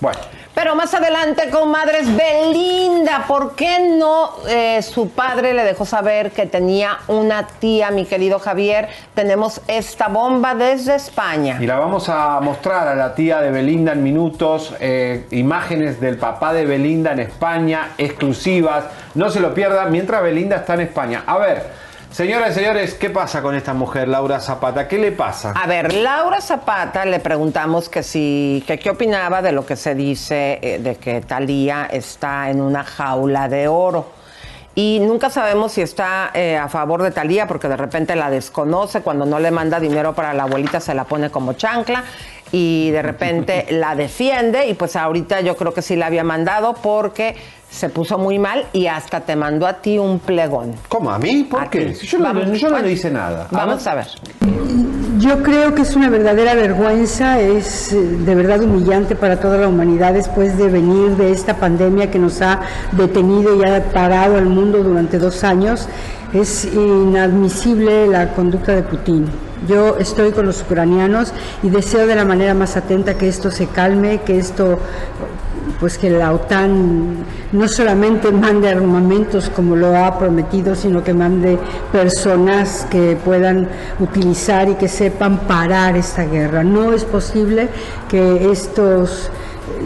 Bueno. Pero más adelante, comadres, Belinda, ¿por qué no eh, su padre le dejó saber que tenía una tía, mi querido Javier? Tenemos esta bomba desde España. Y la vamos a mostrar a la tía de Belinda en minutos. eh, imágenes del papá de Belinda en España, exclusivas. No se lo pierdan mientras Belinda está en España. A ver, señoras y señores, ¿qué pasa con esta mujer, Laura Zapata? ¿Qué le pasa? A ver, Laura Zapata le preguntamos que si, que qué opinaba de lo que se dice eh, de que Talía está en una jaula de oro. Y nunca sabemos si está eh, a favor de Talía porque de repente la desconoce, cuando no le manda dinero para la abuelita se la pone como chancla y de repente la defiende y pues ahorita yo creo que sí la había mandado porque se puso muy mal y hasta te mandó a ti un plegón. ¿Cómo? ¿A mí? ¿Por A qué? Si yo no- yo no le hice nada. Vamos a ver. Yo creo que es una verdadera vergüenza, es eh, de verdad humillante para toda la humanidad después de venir de esta pandemia que nos ha detenido y ha parado al mundo durante dos años. Es inadmisible la conducta de Putin. Yo estoy con los ucranianos y deseo de la manera más atenta que esto se calme, que esto pues que la OTAN no solamente mande armamentos como lo ha prometido, sino que mande personas que puedan utilizar y que sepan parar esta guerra. No es posible que estos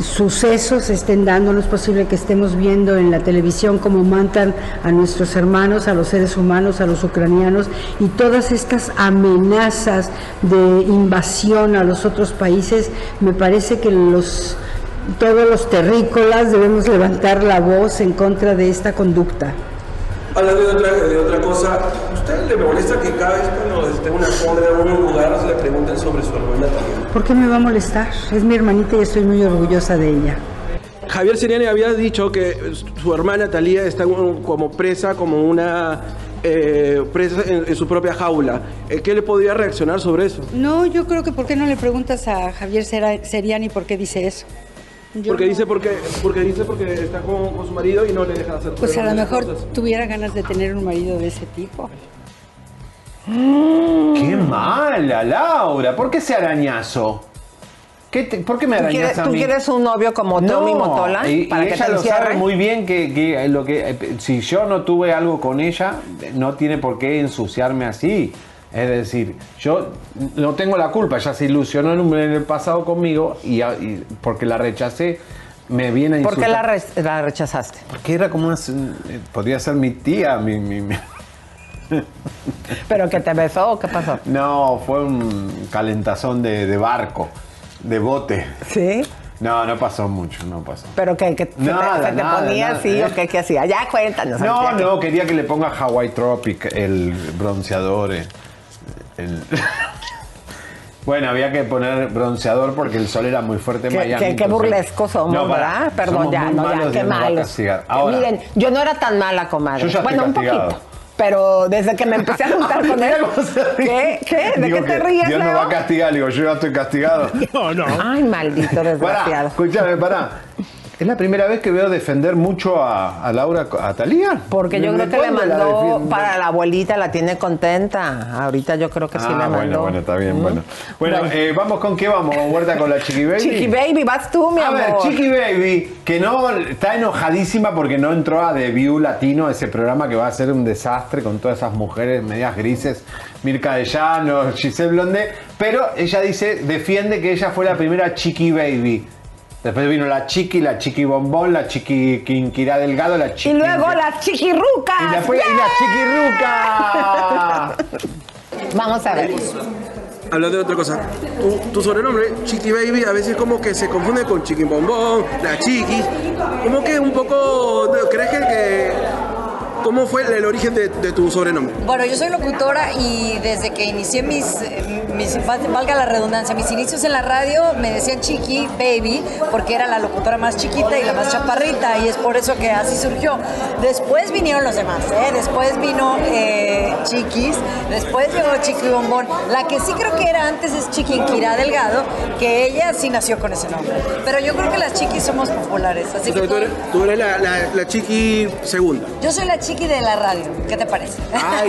sucesos estén dando, no es posible que estemos viendo en la televisión cómo matan a nuestros hermanos, a los seres humanos, a los ucranianos y todas estas amenazas de invasión a los otros países, me parece que los todos los terrícolas debemos levantar la voz en contra de esta conducta. Hablando de otra, de otra cosa, ¿a ¿usted le molesta que cada vez cuando esté en una en un lugar se le pregunten sobre su hermana también? ¿Por qué me va a molestar? Es mi hermanita y estoy muy orgullosa de ella. Javier Seriani había dicho que su hermana Talía está como presa, como una eh, presa en, en su propia jaula. Eh, ¿Qué le podría reaccionar sobre eso? No, yo creo que ¿por qué no le preguntas a Javier Seriani por qué dice eso? Yo porque no. dice porque porque dice porque está con, con su marido y no le deja hacer. Pues a lo mejor cosas. tuviera ganas de tener un marido de ese tipo. ¡Qué mala, Laura! ¿Por qué ese arañazo? ¿Qué te- ¿Por qué me ¿Tú arañas quieres, a tú mí? quieres un novio como Tommy Motola y, para y que ella te lo encierre? sabe muy bien que, que lo que eh, si yo no tuve algo con ella, no tiene por qué ensuciarme así. Es decir, yo no tengo la culpa, ella se ilusionó en, un- en el pasado conmigo y, porque la rechacé, me viene a ¿Por qué la, insultar. re- la rechazaste? Porque era como una... eh, Podría ser mi tía, mi... mi- mi- ¿Pero que te besó o qué pasó? No, fue un calentazón de, de barco, de bote. ¿Sí? No, no pasó mucho, no pasó. ¿Pero que, que se te- Nada, ponía nada, así ¿eh? o qué, qué hacía? Ya cuéntanos. No, no, quería que le ponga Hawaii Tropic, el bronceador. eh, el- bueno, había que poner bronceador porque el sol era muy fuerte en Qué, Miami. qué- qué burlescos somos, No, para, ¿verdad? Perdón, somos ya, muy no, ya, qué malos. Ahora, Miren, yo no era tan mala, comadre. Yo ya estoy bueno, un castigado. poquito. Pero desde que me empecé a juntar con él. ¿Qué? ¿Qué? ¿De digo qué te ríes, Dios Leo? nos va a castigar, digo, yo ya estoy castigado. No, no. Ay, maldito Pará, desgraciado. escúchame, pará. ¿Es la primera vez que veo defender mucho a, a Laura, a Talía? Porque yo creo que le mandó para la abuelita, la tiene contenta. Ahorita yo creo que sí ah, le mandó. bueno, bueno, está bien, bueno. Bueno, Bueno. eh, vamos con qué vamos, Huerta con la Chiqui Baby. Chiqui Baby, vas tú, mi A amor. ver, Chiqui Baby, que no está enojadísima porque no entró a The View Latino, ese programa que va a ser un desastre con todas esas mujeres medias grises, Mirka de Llano, Giselle Blondet, pero ella dice, defiende que ella fue la primera Chiqui Baby. Después vino la Chiqui, la Chiqui Bombón, la Chiqui Quinquirá Delgado, la Chiqui... Y luego las chiquirrucas. Y después y la Chiquirruca. Vamos a ver. Hablando de otra cosa, tu, tu sobrenombre, Chiqui Baby, a veces como que se confunde con Chiqui Bombón, la Chiqui. Como que un poco. ¿Crees que.? que- ¿Cómo fue el, origen de, de tu sobrenombre? Bueno, yo soy locutora y desde que inicié mis, mis, valga la redundancia, mis inicios en la radio me decían Chiqui Baby porque era la locutora más chiquita y la más chaparrita y es por eso que así surgió. Después vinieron los demás, ¿eh? Después vino eh, Chiquis, después llegó Chiqui Bombón. La que sí creo que era antes es Chiqui Inquirá Delgado, que ella sí nació con ese nombre. Pero yo creo que las Chiquis somos populares, así O sea, que tú eres, tú eres la, la- la Chiqui segunda. yo soy la Chiqui de la radio. ¿Qué te parece? Ay.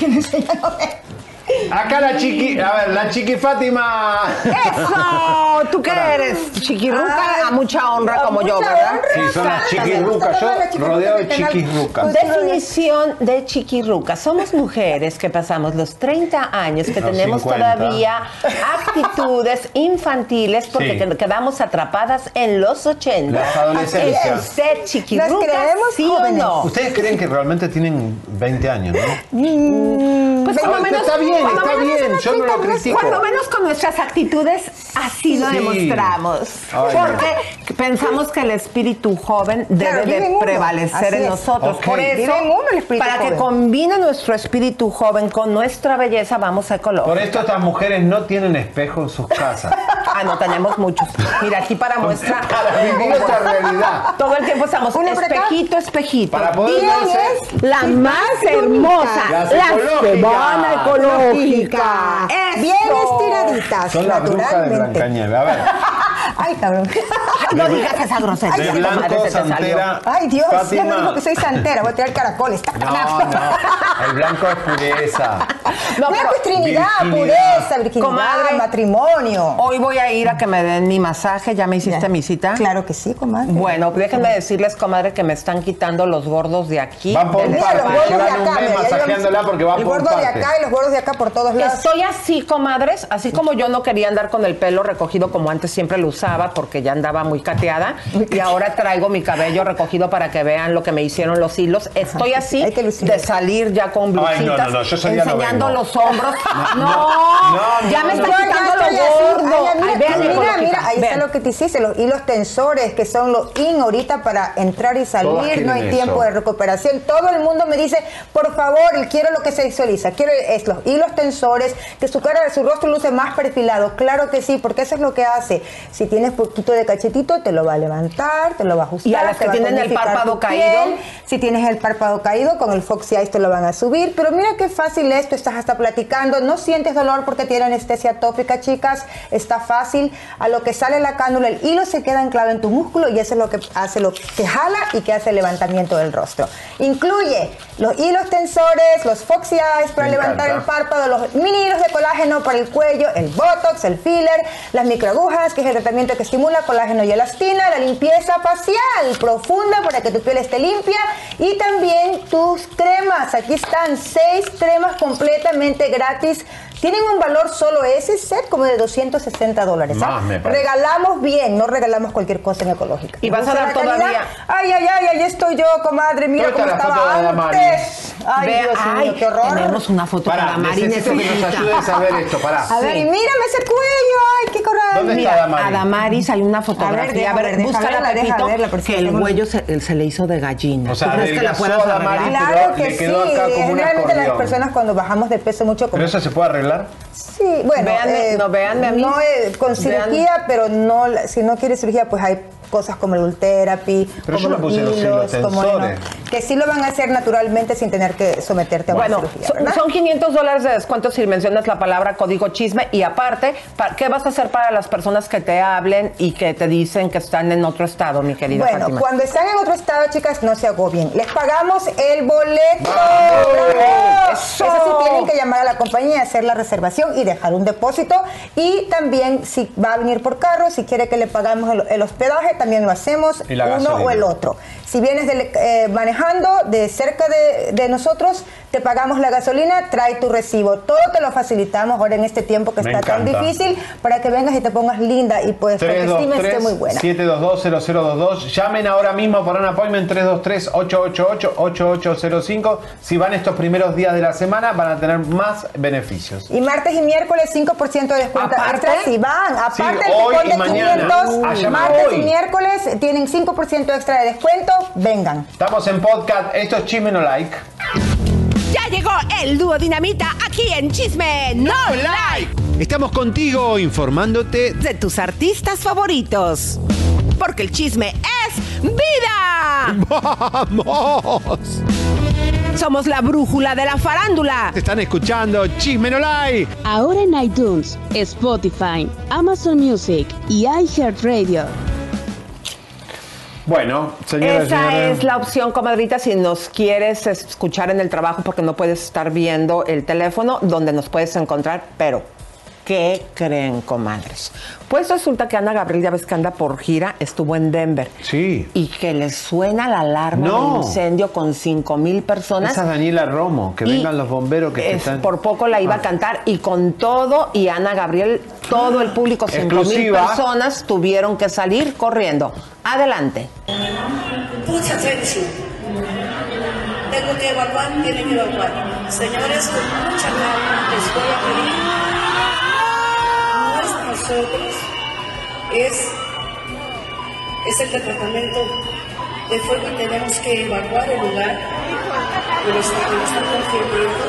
Acá la chiqui, a ver, la chiqui Fátima. ¡Eso! ¿Tú qué eres? Chiquirruca, a mucha honra como yo, ¿verdad? Sí, son las chiquirrucas. Yo rodeado de chiquirrucas. Definición de chiquirruca. Somos mujeres que pasamos los 30 años, que Los tenemos 50. todavía actitudes infantiles porque Sí. quedamos atrapadas en los 80. Las adolescencias. ¿Es usted chiquirruca? Nos creemos ¿Sí o no? Ustedes creen que realmente tienen 20 años, ¿no? Pues No, cuando menos, está bien, está bien, en yo no lo critico. Cuando menos con nuestras actitudes, así lo Sí. demostramos. Ay, porque pensamos que el espíritu joven debe Claro, de prevalecer en nosotros. Por eso, Vive en uno el espíritu para que combine nuestro espíritu joven con nuestra belleza, vamos a ecológico. Por esto estas mujeres no tienen espejo en sus casas. Ah, no, tenemos muchos. Mira, aquí para muestra. Para vivir esta realidad. Todo el tiempo estamos acá. espejito, espejito. Para poder ¿Quién es la más hermosa? La ecológicas. semana ecológica. Bien estiraditas, Son la bruja de. Blancanieves. A ver, Ay, cabrón. No digas esa grosería. de blanco, comadre, santera. Ay, Dios, ya Fátima. me dijo que soy santera. Voy a tirar caracoles. No, no. El blanco es pureza. No, Blanco pero- es Trinidad, virginidad. pureza, virginidad, Comadre. matrimonio. Hoy voy a ir a que me den mi masaje. ¿Ya me hiciste Ya. mi cita? Claro que sí, comadre. Bueno, déjenme decirles, comadre, que me están quitando los gordos de aquí. Van por los gordos de acá. ya masajeándola porque va El por gordo de acá y los gordos de acá por todos lados. Estoy así, comadres, así como yo no quería andar con el pelo recogido como antes siempre lo usaba porque ya andaba muy cateada y ahora traigo mi cabello recogido para que vean lo que me hicieron los hilos. Estoy así de salir ya con Ay, no, blusitas, no, enseñando los hombros. No, no, ya no, me no. está quitando lo gordo. Ay, mira, mira, ahí vean. está lo que te hiciste, los hilos tensores, que son los in ahorita para entrar y salir, no hay tiempo eso. de recuperación. Todo el mundo me dice, por favor, quiero lo que se visualiza, quiero es los hilos tensores, que su cara, su rostro luce más perfilado. Claro que sí, porque eso es lo que hace. Si tienes poquito de cachetito, te lo va a levantar, te lo va a ajustar. Y a las que tienen el párpado tu caído. piel. Si tienes el párpado caído, con el Foxy Eyes te lo van a subir. Pero mira qué fácil es, tú estás hasta platicando, no sientes dolor porque tiene anestesia tópica, chicas. Está fácil. A lo que sale la cánula, el hilo se queda anclado en tu músculo y eso es lo que hace lo que jala y que hace el levantamiento del rostro. Incluye los hilos tensores, los Foxy Eyes para Me levantar encanta. el párpado, los mini hilos de colágeno para el cuello, el botox, el filler, las microagujas, que es el tratamiento que estimula colágeno y elastina, la limpieza facial profunda para que tu piel esté limpia y también tus cremas. Aquí están seis cremas completamente gratis. Tienen un valor solo ese set como de 260 dólares. ¿ah? Más me parece. Regalamos bien, no regalamos cualquier cosa en ecológica. Y vas a ¿Te gusta dar la calidad? todavía- Ay, ay, ay, ahí estoy yo, comadre. Mira ¿Dónde cómo está la foto estaba antes. Ay, Dios mío, qué horror. Tenemos una foto para Mari necesito que nos ayudes a ver esto, pará. A ver, y mírame ese cuello, ay, qué coraje. ¿Dónde está Mira, Adamaris? Adamaris hay una fotografía. A ver, Pepito, verla, porque que el huello se, se le hizo de gallina. O sea, ¿Tú que la puedas Adamaris, arreglar? pero Claro que le quedó sí. acá como un Generalmente las personas cuando bajamos de peso mucho como ¿Pero eso se puede arreglar? Sí, bueno, Véanme, no, véanme a mí. no, eh, con cirugía, pero no, si no quieres cirugía, pues hay cosas como el Ultherapy, Pero como yo me puse los como tensores. que sí lo van a hacer naturalmente sin tener que someterte a una Bueno, cirugía, son, ¿verdad? son 500 dólares de descuento si mencionas la palabra código chisme y aparte, pa- ¿qué vas a hacer para las personas que te hablen y que te dicen que están en otro estado, mi querida Bueno, Fátima? cuando están en otro estado, chicas, no se agobien. Les pagamos el boleto. ¡Eso! Eso sí, tienen que llamar a la compañía, hacer la reservación y dejar un depósito. Y también, si va a venir por carro, si quiere que le pagamos el, el hospedaje, también lo hacemos, uno gasolina. o el otro. Si vienes del- eh, manejando de cerca de, de nosotros, te pagamos la gasolina, trae tu recibo. Todo te lo facilitamos ahora en este tiempo que Me está tan difícil para que vengas y te pongas linda y pues tu autoestima esté muy buena. 323-722-0022. Llamen ahora mismo para un appointment 323-888-8805. Si van estos primeros días de la semana, van a tener más beneficios. Y martes y miércoles 5% de descuento extra si van. Aparte Sí, el hoy y de mañana. 500, Allá martes y miércoles tienen 5% extra de descuento. Vengan. Estamos en podcast. Esto es Chisme No Like. Ya llegó el dúo Dinamita aquí en Chisme No Like Estamos contigo informándote de tus artistas favoritos. Porque el chisme es vida. ¡Vamos! Somos la brújula de la farándula. Te están escuchando Chisme No Like. Ahora en iTunes, Spotify, Amazon Music y iHeartRadio. Bueno, señora, Esa señora. es la opción, comadrita, si nos quieres escuchar en el trabajo porque no puedes estar viendo el teléfono, donde nos puedes encontrar, pero ¿qué creen, comadres? Pues resulta que Ana Gabriel, ya ves que anda por gira, estuvo en Denver. Sí. Y que le suena la alarma No. de incendio con 5 mil personas. Esa Daniela Romo, que Y vengan los bomberos que Es- están... por poco la iba a Ah. cantar y con todo y Ana Gabriel, todo el público, 5 mil personas tuvieron que salir corriendo. Adelante. Mucha atención. Tengo que evacuar, tienen que evacuar. Señores, con mucha calma les voy a pedir. Es es, el departamento de fuego y tenemos que evacuar el lugar. Lo está, lo están confirmando.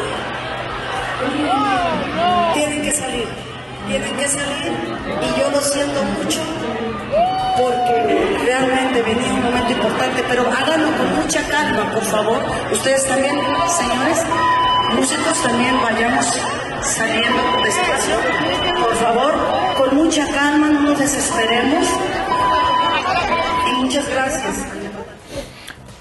Tienen que salir, tienen que salir. Y yo lo siento mucho porque realmente venía un momento importante, pero háganlo con mucha calma, por favor. Ustedes también, señores, músicos, también vayamos saliendo despacio, por favor, con mucha calma, no nos desesperemos. Y muchas gracias.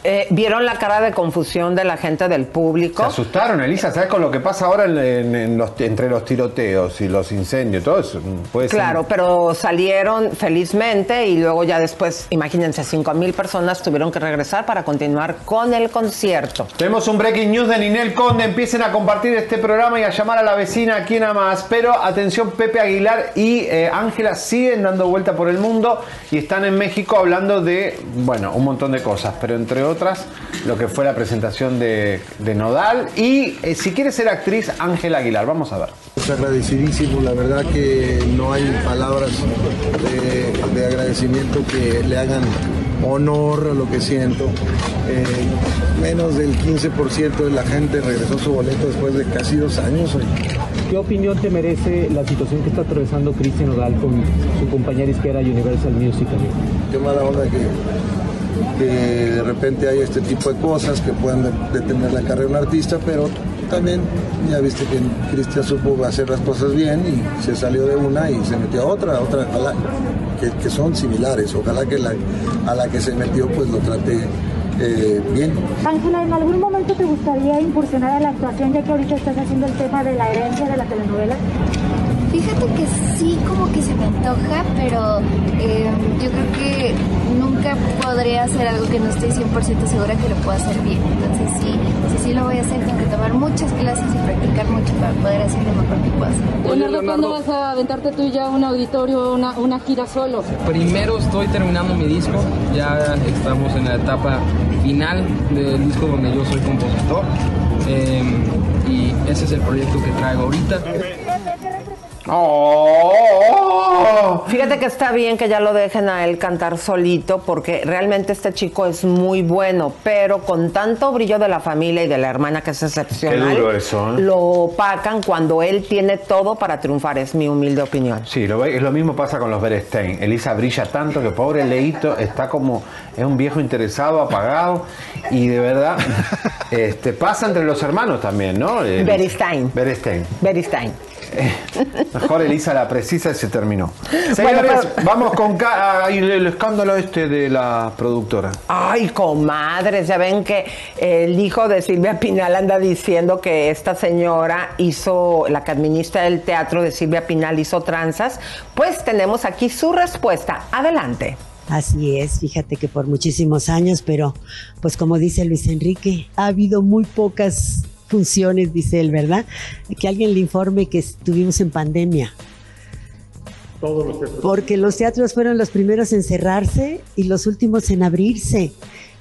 Eh, ¿Vieron la cara de confusión de la gente del Se público? asustaron, Elisa, ¿sabes con lo que pasa ahora en- en- en los- entre los tiroteos y los incendios? Todo eso puede ser- Claro, pero salieron felizmente y luego ya después, imagínense, 5 mil personas tuvieron que regresar para continuar con el concierto. Tenemos un breaking news de Ninel Conde. Empiecen a compartir este programa y a llamar a la vecina aquí nada más. Pero atención, Pepe Aguilar y eh, Ángela siguen dando vuelta por el mundo y están en México hablando de, bueno, un montón de cosas, pero entre otras, lo que fue la presentación de, de Nodal. Y eh, si quiere ser actriz, Ángela Aguilar. Vamos a ver. Agradecidísimo, la verdad que no hay palabras de, de agradecimiento que le hagan honor a lo que siento. Eh, menos del 15% de la gente regresó su boleto después de casi dos años. ¿Qué opinión te merece la situación que está atravesando Cristian Nodal con su compañera izquierda Universal Music? Qué mala onda que, que de repente hay este tipo de cosas que puedan de- detener la carrera de un artista, pero también ya viste que Cristian supo hacer las cosas bien y se salió de una y se metió a otra, a otra que son similares. Ojalá que la, a la que se metió pues lo trate eh, bien. Ángela, ¿en algún momento te gustaría incursionar a la actuación ya que ahorita estás haciendo el tema de la herencia de la telenovela? Fíjate que sí, como que se me antoja, pero eh, yo creo que nunca podría hacer algo que no estoy 100% segura que lo pueda hacer bien. Entonces sí, sí, sí lo voy a hacer, tengo que tomar muchas clases y practicar mucho para poder hacer lo mejor que pueda hacer. Leonardo, ¿cuándo vas a aventarte tú ya un auditorio, una, una gira solo? Primero estoy terminando mi disco, ya estamos en la etapa final del disco donde yo soy compositor eh, y ese es el proyecto que traigo ahorita. Oh. Fíjate que está bien que ya lo dejen a él cantar solito porque realmente este chico es muy bueno, pero con tanto brillo de la familia y de la hermana que es excepcional, Qué duro eso, ¿eh? lo opacan cuando él tiene todo para triunfar, es mi humilde opinión. Sí, lo, es lo mismo pasa con los Berestein. Elisa brilla tanto que pobre Leito está como, es un viejo interesado, apagado, y de verdad, este, pasa entre los hermanos también, ¿no? El- Beristain. Berestein. Mejor Elisa la precisa y se terminó. Bueno, Señores, pero- vamos con ca- ay, el, el escándalo este de la productora. Ay, comadres, ya ven que el hijo de Silvia Pinal anda diciendo que esta señora hizo, la que administra el teatro de Silvia Pinal hizo tranzas. Pues tenemos aquí su respuesta. Adelante. Así es, fíjate que por muchísimos años, pero pues como dice Luis Enrique, ha habido muy pocas funciones, dice él, ¿verdad? Que alguien le informe que estuvimos en pandemia. Todos los teatros. Porque los teatros fueron los primeros en cerrarse y los últimos en abrirse.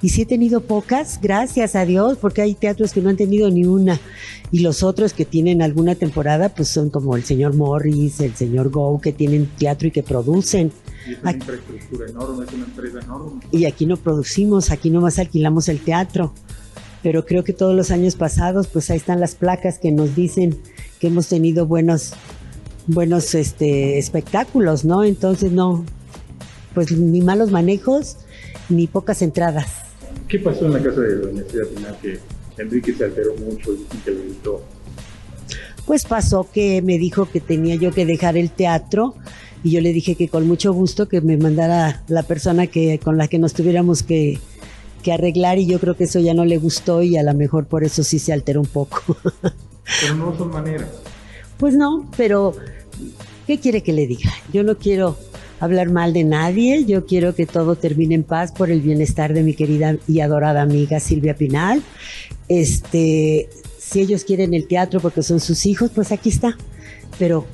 Y sí he tenido pocas, gracias a Dios, porque hay teatros que no han tenido ni una. Y los otros que tienen alguna temporada, pues son como el señor Morris, el señor Go, que tienen teatro y que producen. Y es una infraestructura enorme, es una empresa enorme. Y aquí no producimos, aquí nomás alquilamos el teatro. Pero creo que todos los años pasados, pues ahí están las placas que nos dicen que hemos tenido buenos, buenos este, espectáculos, ¿no? Entonces no, pues ni malos manejos, ni pocas entradas. ¿Qué pasó en la casa de doña Silvia Pinal que Enrique se alteró mucho y que le gritó? Pues pasó que me dijo que tenía yo que dejar el teatro y yo le dije que con mucho gusto que me mandara la persona que con la que nos tuviéramos que, que arreglar y yo creo que eso ya no le gustó y a lo mejor por eso sí se alteró un poco. Pero no son maneras. Pues no, pero ¿qué quiere que le diga? Yo no quiero hablar mal de nadie, yo quiero que todo termine en paz por el bienestar de mi querida y adorada amiga Silvia Pinal. Este, si ellos quieren el teatro porque son sus hijos, pues aquí está. Pero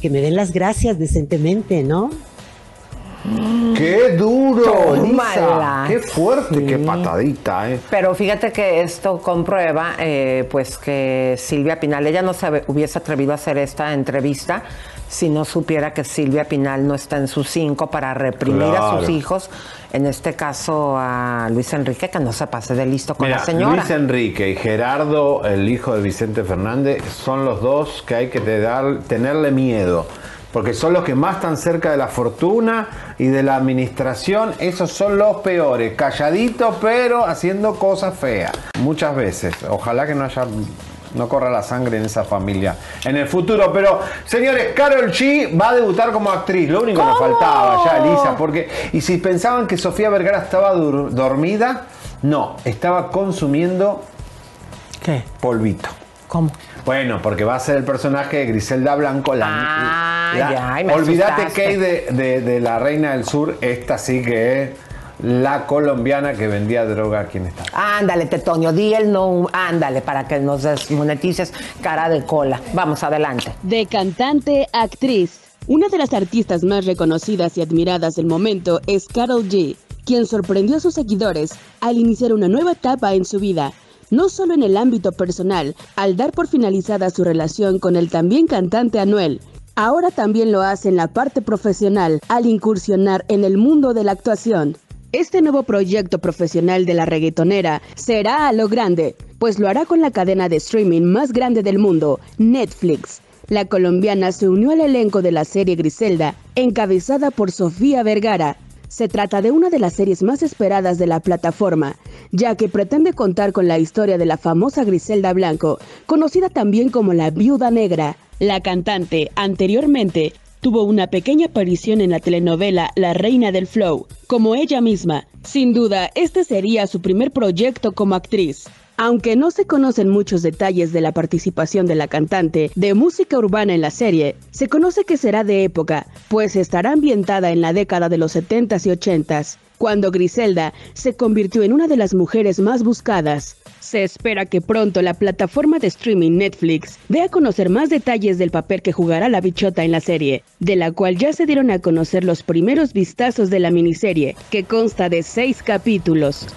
que me den las gracias decentemente, ¿no? ¡Qué duro. Lisa! ¡Qué fuerte, qué patadita, eh! Pero fíjate que esto comprueba, eh, pues que Silvia Pinal, ella no se hubiese atrevido a hacer esta entrevista si no supiera que Silvia Pinal no está en sus cinco para reprimir a sus hijos, en este caso a Luis Enrique, que no se pase de listo con Mira, la señora. Luis Enrique y Gerardo, el hijo de Vicente Fernández, son los dos que hay que te dar- tenerle miedo. Porque son los que más están cerca de la fortuna y de la administración. Esos son los peores. Calladitos, pero haciendo cosas feas. Muchas veces. Ojalá que no haya. No corra la sangre en esa familia en el futuro. Pero, señores, Carol G va a debutar como actriz. Lo único que nos faltaba ya, Lisa. Porque, y si pensaban que Sofía Vergara estaba dormida, no. Estaba consumiendo ¿Qué? polvito. ¿Cómo? Bueno, porque va a ser el personaje de Griselda Blanco. La, Ah, la- ya, ay, me olvídate, asustaste. Kay, de, de- de la Reina del Sur. Esta sí que es la colombiana que vendía droga aquí en Estados Ándale, Tetonio, di el no, ándale, para que nos desmonetices cara de cola. Vamos, adelante. De cantante a actriz. Una de las artistas más reconocidas y admiradas del momento es Carol G, quien sorprendió a sus seguidores al iniciar una nueva etapa en su vida, no solo en el ámbito personal, al dar por finalizada su relación con el también cantante Anuel, ahora también lo hace en la parte profesional al incursionar en el mundo de la actuación. Este nuevo proyecto profesional de la reggaetonera será a lo grande, pues lo hará con la cadena de streaming más grande del mundo, Netflix. La colombiana se unió al elenco de la serie Griselda, encabezada por Sofía Vergara. Se trata de una de las series más esperadas de la plataforma, ya que pretende contar con la historia de la famosa Griselda Blanco, conocida también como la Viuda Negra. La cantante, anteriormente, tuvo una pequeña aparición en la telenovela La Reina del Flow, como ella misma. Sin duda, este sería su primer proyecto como actriz. Aunque no se conocen muchos detalles de la participación de la cantante de música urbana en la serie, se conoce que será de época, pues estará ambientada en la década de los 70s y 80s, cuando Griselda se convirtió en una de las mujeres más buscadas. Se espera que pronto la plataforma de streaming Netflix dé a conocer más detalles del papel que jugará la bichota en la serie, de la cual ya se dieron a conocer los primeros vistazos de la miniserie, que consta de seis capítulos.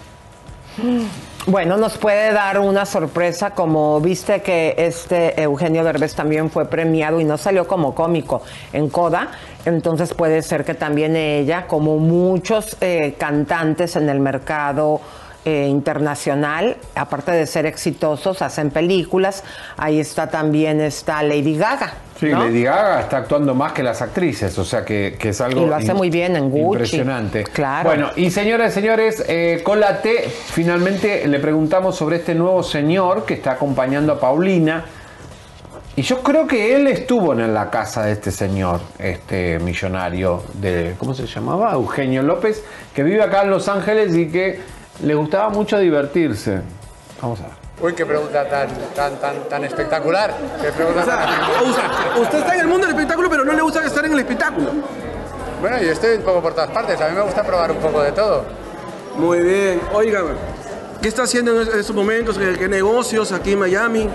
Bueno, nos puede dar una sorpresa, como viste que este Eugenio Derbez también fue premiado y no salió como cómico en Coda, entonces puede ser que también ella, como muchos eh, cantantes en el mercado eh, internacional, aparte de ser exitosos, hacen películas, ahí está también está Lady Gaga. Sí, ¿no? Lady Gaga está actuando más que las actrices, o sea que, que es algo Y lo hace muy bien en Gucci. impresionante. Claro. Bueno, y señoras y señores, eh, con la T finalmente le preguntamos sobre este nuevo señor que está acompañando a Paulina. Y yo creo que él estuvo en la casa de este señor, este millonario de, ¿cómo se llamaba? Eugenio López, que vive acá en Los Ángeles y que le gustaba mucho divertirse. Vamos a ver. Uy, qué pregunta tan, tan, tan, tan espectacular. Qué pregunta O sea, tan- usted, usted está en el mundo del espectáculo, pero no le gusta estar en el espectáculo. Bueno, yo estoy un poco por todas partes. A mí me gusta probar un poco de todo. Muy bien. Oiga, ¿qué está haciendo en es- en estos momentos? ¿Qué, qué negocios aquí en Miami?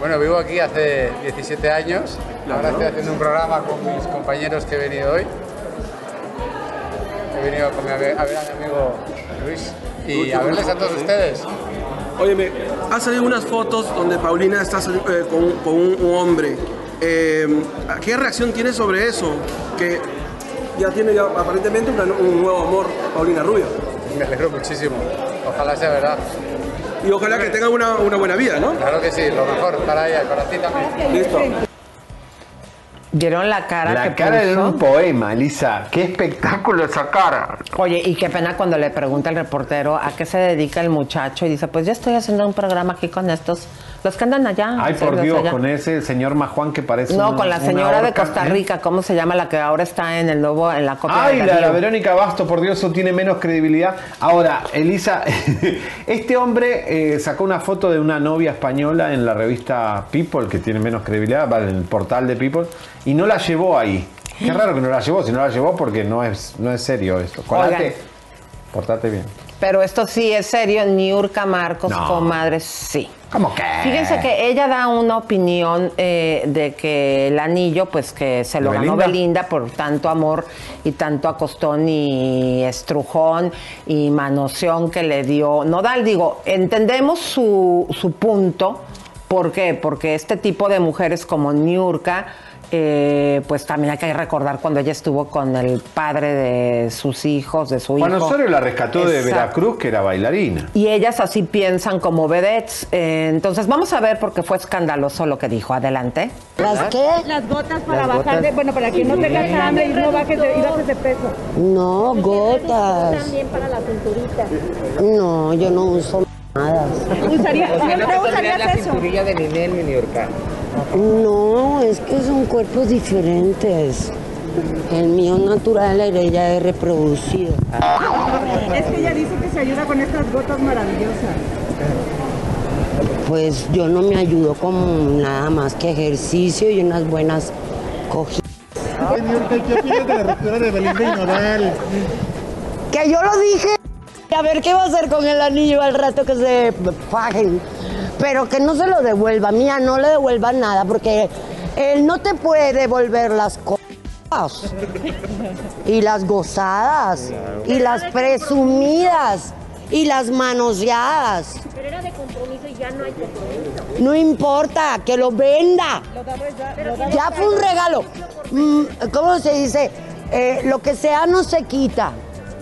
Bueno, vivo aquí hace 17 años. Ahora estoy haciendo un programa con mis compañeros que he venido hoy. He venido con mi a ver a mi amigo Luis y a verles a todos ustedes. Óyeme, ha salido unas fotos donde Paulina está eh, con, con un, un hombre. Eh, ¿Qué reacción tiene sobre eso? Que ya tiene ya aparentemente una- un nuevo amor, Paulina Rubio. Me alegro muchísimo. Ojalá sea verdad. Y ojalá que tenga una, una buena vida, ¿no? Claro que sí, lo mejor para ella y para ti también. Listo. ¿Vieron la cara La que cara de puso? un poema, Elisa. Qué espectáculo esa cara. Oye, y qué pena cuando le pregunta el reportero a qué se dedica el muchacho y dice, pues yo estoy haciendo un programa aquí con estos los que andan allá. Ay, por Dios, allá. con ese señor Majuan que parece No, una- con la señora de Costa ¿eh? Rica, ¿cómo se llama? La que ahora está en el nuevo, en la Copa Ay, de la, la. Verónica Basto, por Dios, eso tiene menos credibilidad. Ahora, Elisa, este hombre eh, sacó una foto de una novia española en la revista People, que tiene menos credibilidad, vale, en el portal de People, y no la llevó ahí. Qué raro que no la llevó, si no la llevó porque no es, no es serio esto. Colate, portate bien. Pero esto sí es serio, Niurka Marcos, No. comadre, sí. ¿Cómo que? Fíjense que ella da una opinión eh, de que el anillo, pues que se lo ¿De ganó Belinda? Belinda por tanto amor y tanto acostón y estrujón y manoseón que le dio Nodal. Digo, entendemos su, su punto. ¿Por qué? Porque este tipo de mujeres como Niurka, eh, pues también hay que recordar cuando ella estuvo con el padre de sus hijos, de su Juan hijo. Osorio la rescató de. Veracruz, que era bailarina. Y ellas así piensan como vedettes. Eh, entonces vamos a ver porque fue escandaloso lo que dijo. Adelante. ¿Las qué? Las gotas para Las bajar gotas. de- bueno, para que no tengas hambre y no bajes de, y bajes de peso. No, gotas. También para la cinturita. No, yo no uso nada. Usaría, siempre usarías eso. de Ninel, mi Niurka? No, es que son cuerpos diferentes. El mío natural, el de ella es reproducido. Es que ella dice que se ayuda con estas gotas maravillosas. Pues yo no me ayudo con nada más que ejercicio y unas buenas cogidas. ¿Qué opinas de la ruptura de Belinda y Nodal? Que yo lo dije. A ver qué va a hacer con el anillo al rato que se fajen. Pero que no se lo devuelva. Mía, no le devuelva nada porque él no te puede devolver las cosas. Y las gozadas. Y las presumidas. Y las manoseadas. Pero era de compromiso y ya no hay compromiso. No importa, que lo venda. Ya fue un regalo. Mm, ¿Cómo se dice? Eh, lo que sea no se quita.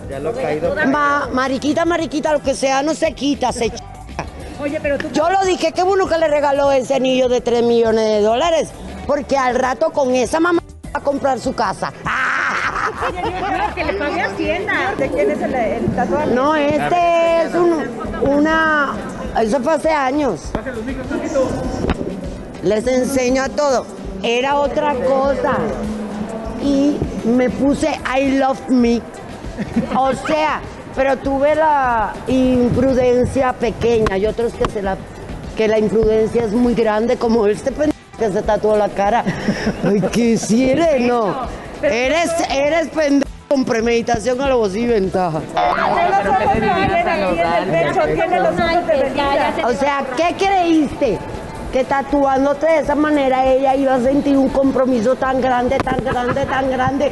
Ya lo caído. Ma- mariquita, mariquita, lo que sea no se quita, se. Oye, pero tú. Yo lo dije, qué bueno que le regaló ese anillo de 3 millones de dólares, porque al rato con esa mamá va a comprar su casa. que le pague a Hacienda. ¿De quién es el, el tatuaje? No, este es un- una... Eso fue hace años. Les enseño a todo. Era otra cosa. Y me puse I love me. O sea, pero tuve la imprudencia pequeña y otros que se la que la imprudencia es muy grande como este pendejo que se tatuó la cara. Ay, ¿qué si eres? No. Eres, eres pendejo con premeditación, alevosía y ventaja. O sea, ¿qué creíste? Que tatuándote de esa manera ella iba a sentir un compromiso tan grande, tan grande, tan grande,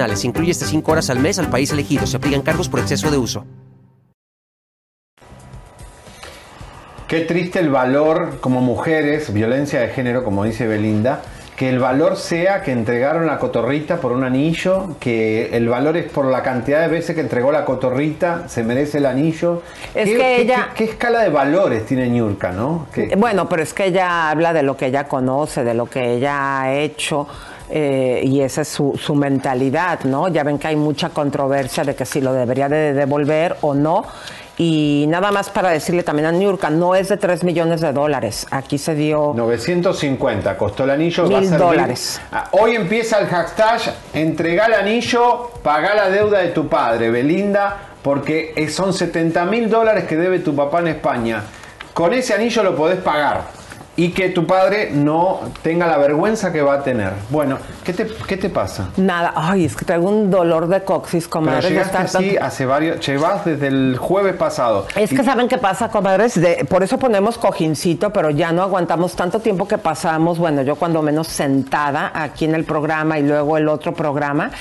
Se incluye hasta 5 horas al mes al país elegido. Se aplican cargos por exceso de uso. Qué triste el valor como mujeres, violencia de género, como dice Belinda, que el valor sea que entregaron la cotorrita por un anillo, que el valor es por la cantidad de veces que entregó la cotorrita, se merece el anillo. Es ¿Qué, que qué- ella- qué- qué escala de valores tiene Ñurka, no? Bueno, pero es que ella habla de lo que ella conoce, de lo que ella ha hecho. Eh, y esa es su, su mentalidad, ¿no? Ya ven que hay mucha controversia de que si lo debería de devolver o no. Y nada más para decirle también a Niurka, no es de 3 millones de dólares. Aquí se dio 950 costó el anillo. va a Mil dólares. Ah, Hoy empieza el hashtag, entregá el anillo, pagá la deuda de tu padre, Belinda, porque son 70 mil dólares que debe tu papá en España. Con ese anillo lo podés pagar. Y que tu padre no tenga la vergüenza que va a tener. Bueno, ¿qué te, qué te pasa? nada. Ay, es que traigo un dolor de coxis, Pero comadre. de llegaste así hace varios, llevas desde el jueves pasado. Es que saben qué pasa, comadres, De- por eso ponemos cojincito, pero ya no aguantamos tanto tiempo que pasamos, bueno, yo cuando menos sentada aquí en el programa y luego el otro programa,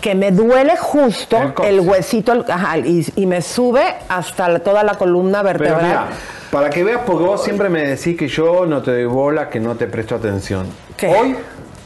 que me duele justo el, huesito el- ajá, y, y me sube hasta la- toda la columna Pero vertebral. mira, Para que veas, porque vos siempre me decís que yo no te doy bola, que no te presto atención. Hoy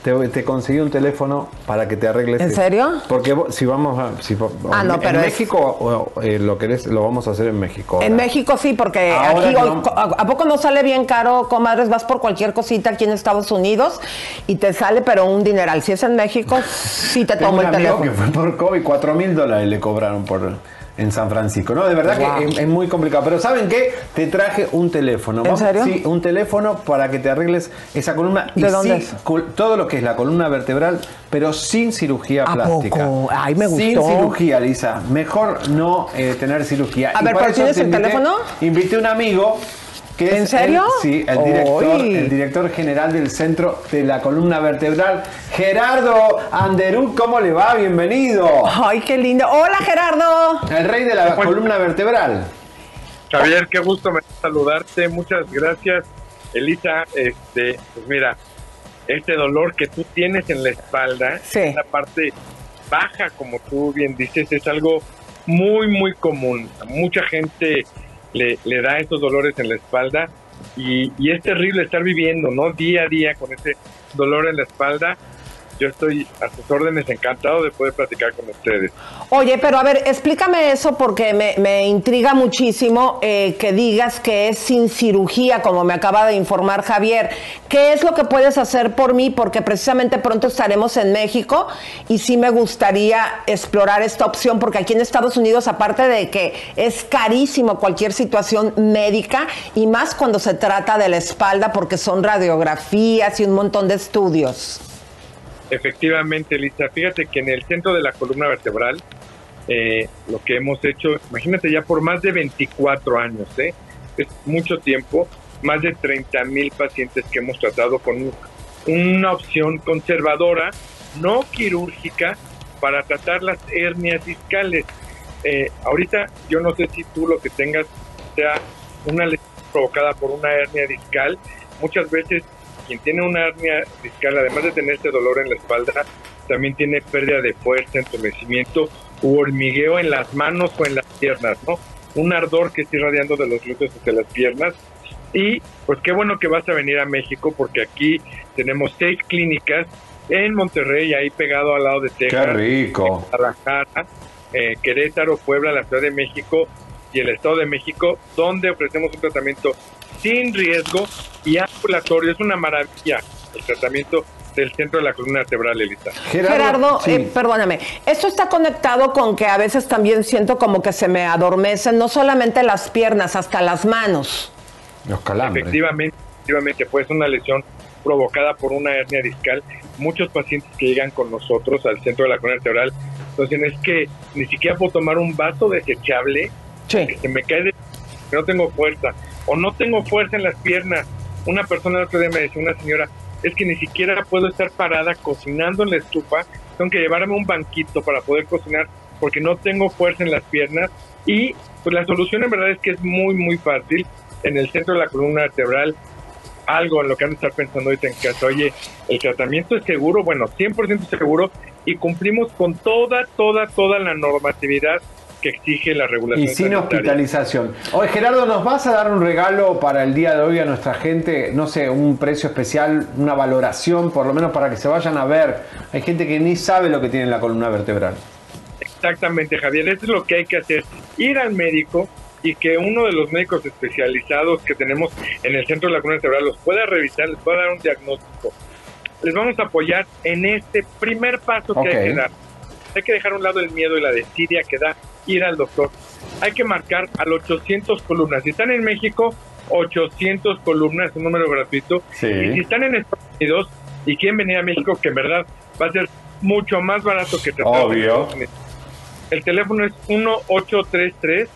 te, te conseguí un teléfono para que te arregles. ¿En serio? Porque vos- si vamos a. Si, Ah, no, en pero México eh, lo querés, lo vamos a hacer en México. En. México sí, porque Ahora aquí no- ¿a poco no sale bien caro, comadres? Vas por cualquier cosita aquí en Estados Unidos y te sale, pero un dineral. Si es en México, sí te Tengo tomo un el amigo teléfono. que fue por COVID, 4 mil dólares le cobraron por en San Francisco. No, de verdad Wow. que es, es muy complicado. Pero ¿saben qué? Te traje un teléfono. ¿En serio? Sí, un teléfono para que te arregles esa columna. ¿De y dónde sí, es? todo lo que es la columna vertebral, pero sin cirugía ¿A plástica. poco? Ay, me Sin gustó. cirugía, Lisa. Mejor no eh, tener cirugía. A Y ver, para ¿pero eso tienes te el invité- teléfono? Invité a un amigo que es ¿En serio? el- sí, el director, el director general del Centro de la Columna Vertebral, Gerardo Anderú. ¿Cómo le va? Bienvenido. Ay, qué lindo. Hola, Gerardo. El rey de la columna vertebral. Javier, qué gusto me saludarte, muchas gracias. Elisa, este, pues mira, este dolor que tú tienes en la espalda, en la parte baja, como tú bien dices, es algo muy, muy común. Mucha gente le, le da esos dolores en la espalda y, y es terrible estar viviendo, ¿no? Día a día con ese dolor en la espalda. Yo estoy a sus órdenes, encantado de poder platicar con ustedes. Oye, pero a ver, explícame eso porque me, intriga muchísimo eh, que digas que es sin cirugía, como me acaba de informar Javier. ¿Qué es lo que puedes hacer por mí? Porque precisamente pronto estaremos en México y sí me gustaría explorar esta opción porque aquí en Estados Unidos, aparte de que es carísimo cualquier situación médica y más cuando se trata de la espalda porque son radiografías y un montón de estudios. Efectivamente, Lisa. Fíjate que en el centro de la columna vertebral, eh, lo que hemos hecho, imagínate ya por más de 24 años, ¿eh? es mucho tiempo, más de 30 mil pacientes que hemos tratado con un- una opción conservadora, no quirúrgica, para tratar las hernias discales. Eh, ahorita yo no sé si tú lo que tengas sea una lesión provocada por una hernia discal. Muchas veces quien tiene una hernia discal, además de tener este dolor en la espalda, también tiene pérdida de fuerza, entumecimiento u hormigueo en las manos o en las piernas, ¿no? Un ardor que está irradiando de los glúteos hacia las piernas. Y pues qué bueno que vas a venir a México porque aquí tenemos seis clínicas en Monterrey, ahí pegado al lado de Texas. Qué rico. Guadalajara, eh, Querétaro, Puebla, la Ciudad de México y el Estado de México, donde ofrecemos un tratamiento sin riesgo y ambulatorio. Es una maravilla el tratamiento del centro de la columna vertebral, Elisa. Gerardo, eh, perdóname, esto está conectado con que a veces también siento como que se me adormecen no solamente las piernas, hasta las manos. Los calambres. Efectivamente, efectivamente, pues una lesión provocada por una hernia discal. Muchos pacientes que llegan con nosotros al centro de la columna vertebral, entonces es que ni siquiera puedo tomar un vaso desechable, que se me cae de que no tengo fuerza, o no tengo fuerza en las piernas. Una persona el otro día me decía, una señora, es que ni siquiera puedo estar parada cocinando en la estufa, tengo que llevarme un banquito para poder cocinar porque no tengo fuerza en las piernas y pues la solución en verdad es que es muy muy fácil en el centro de la columna vertebral algo en lo que han de estar pensando ahorita en casa, oye, el tratamiento es seguro, bueno, 100% seguro y cumplimos con toda, toda, toda la normatividad que exige la regulación Y sin sanitaria. hospitalización. Oye, Gerardo, ¿nos vas a dar un regalo para el día de hoy a nuestra gente? No sé, un precio especial, una valoración, por lo menos para que se vayan a ver. Hay gente que ni sabe lo que tiene en la columna vertebral. Exactamente, Javier, eso es lo que hay que hacer, ir al médico y que uno de los médicos especializados que tenemos en el centro de la columna vertebral los pueda revisar, les pueda dar un diagnóstico. Les vamos a apoyar en este primer paso que hay que dar. Hay que dejar a un lado el miedo y la desidia que da ir al doctor. Hay que marcar al 800 columnas. Si están en México, 800 columnas, un número gratuito. Sí. Y si están en Estados Unidos y quieren venir a México, que en verdad va a ser mucho más barato que tratar Obvio. El teléfono es 1833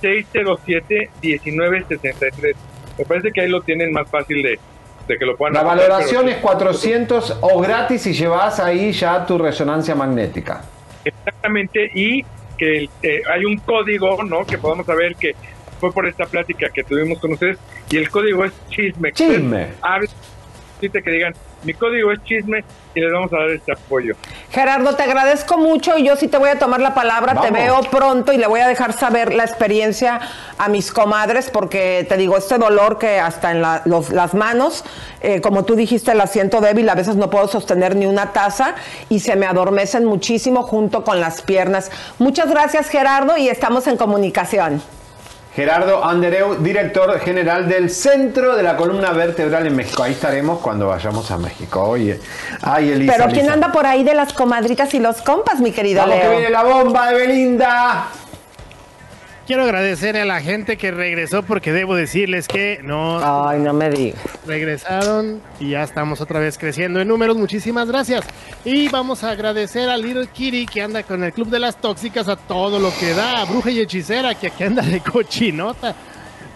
607 1963. Me parece que ahí lo tienen más fácil de, de que lo puedan La valoración pero- es 400 o gratis si llevas ahí ya tu resonancia magnética. Exactamente, y que eh, hay un código, ¿no? Que podamos saber que fue por esta plática que tuvimos con ustedes, y el código es chisme. Chisme. Necesite que digan, mi código es chisme y les vamos a dar este apoyo. Gerardo, te agradezco mucho y yo sí te voy a tomar la palabra, te veo pronto y le voy a dejar saber la experiencia a mis comadres porque te digo, este dolor que hasta en la- los- las manos, eh, como tú dijiste, la siento débil, a veces no puedo sostener ni una taza y se me adormecen muchísimo junto con las piernas. Muchas gracias Gerardo y estamos en comunicación. Gerardo Andereu, director general del Centro de la Columna Vertebral en México. Ahí estaremos cuando vayamos a México. Oye, ay, Elisa. Pero ¿quién Elisa. anda por ahí de las comadritas y los compas, mi querido Vamos que viene la bomba de Belinda. Quiero agradecer a la gente que regresó porque debo decirles que no. Ay, no me digas. Regresaron y ya estamos otra vez creciendo en números. Muchísimas gracias. Y vamos a agradecer a Little Kitty que anda con el Club de las Tóxicas a todo lo que da. A Bruja y Hechicera que aquí anda de cochinota.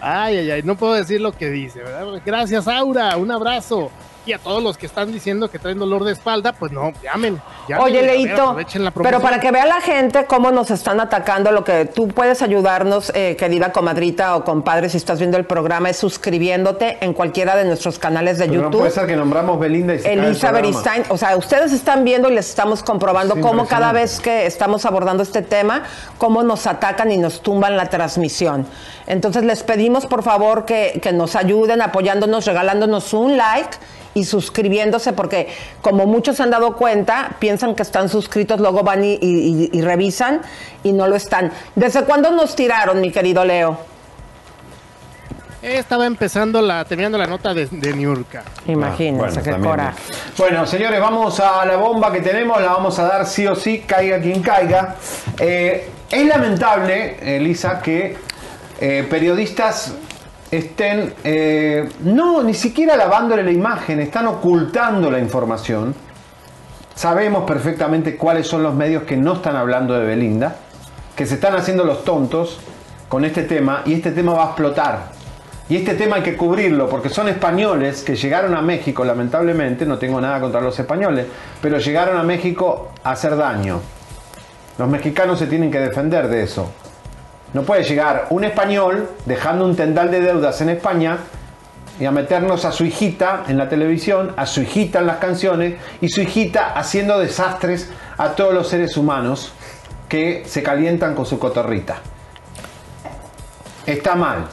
Ay, ay, ay, no puedo decir lo que dice, ¿verdad? Gracias, Aura. Un abrazo. Y a todos los que están diciendo que traen dolor de espalda, pues no, llamen. llamen, Oye, ver, Leito, aprovechen la pero para que vea la gente cómo nos están atacando, lo que tú puedes ayudarnos, eh, querida comadrita o compadre, si estás viendo el programa, es suscribiéndote en cualquiera de nuestros canales de Pero no YouTube. puede ser que nombramos Belinda y se cae el Elisa programa. Beristain, o sea, ustedes están viendo y les estamos comprobando cómo cada vez que estamos abordando este tema, cómo nos atacan y nos tumban la transmisión. Entonces les pedimos por favor que, que nos ayuden apoyándonos, regalándonos un like y suscribiéndose porque como muchos se han dado cuenta, piensan que están suscritos, luego van y, y- y revisan y no lo están. ¿Desde cuándo nos tiraron, mi querido Leo? Eh, Estaba empezando la, terminando la nota de, de Niurka. Imagínense, bueno, qué coraje. Bueno, señores, vamos a la bomba que tenemos, la vamos a dar sí o sí, caiga quien caiga. Eh, es lamentable, Elisa, que eh, periodistas estén, eh, no, ni siquiera lavándole la imagen, están ocultando la información. Sabemos perfectamente cuáles son los medios que no están hablando de Belinda, que se están haciendo los tontos con este tema y este tema va a explotar. Y este tema hay que cubrirlo porque son españoles que llegaron a México, lamentablemente, no tengo nada contra los españoles, pero llegaron a México a hacer daño. Los mexicanos se tienen que defender de eso. No puede llegar un español dejando un tendal de deudas en España y a meternos a su hijita en la televisión, a su hijita en las canciones y su hijita haciendo desastres a todos los seres humanos que se calientan con su cotorrita. Está mal,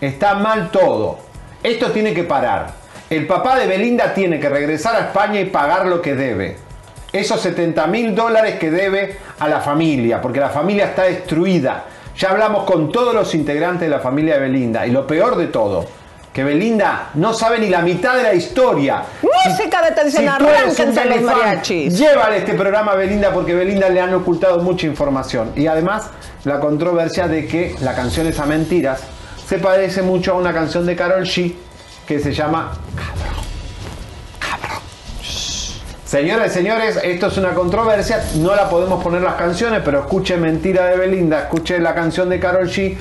está mal todo. Esto tiene que parar. El papá de Belinda tiene que regresar a España y pagar lo que debe. Esos 70 mil dólares que debe a la familia, porque la familia está destruida. Ya hablamos con todos los integrantes de la familia de Belinda y lo peor de todo, que Belinda no sabe ni la mitad de la historia. Música de tensión, Si arránquense los mariachis. Llévale este programa a Belinda porque Belinda le han ocultado mucha información. Y además la controversia de que la canción Esa Mentiras se parece mucho a una canción de Carol G que se llama. Cabrón. Señoras y señores, esto es una controversia, no la podemos poner las canciones, pero escuche Mentira de Belinda, escuche la canción de Carol G,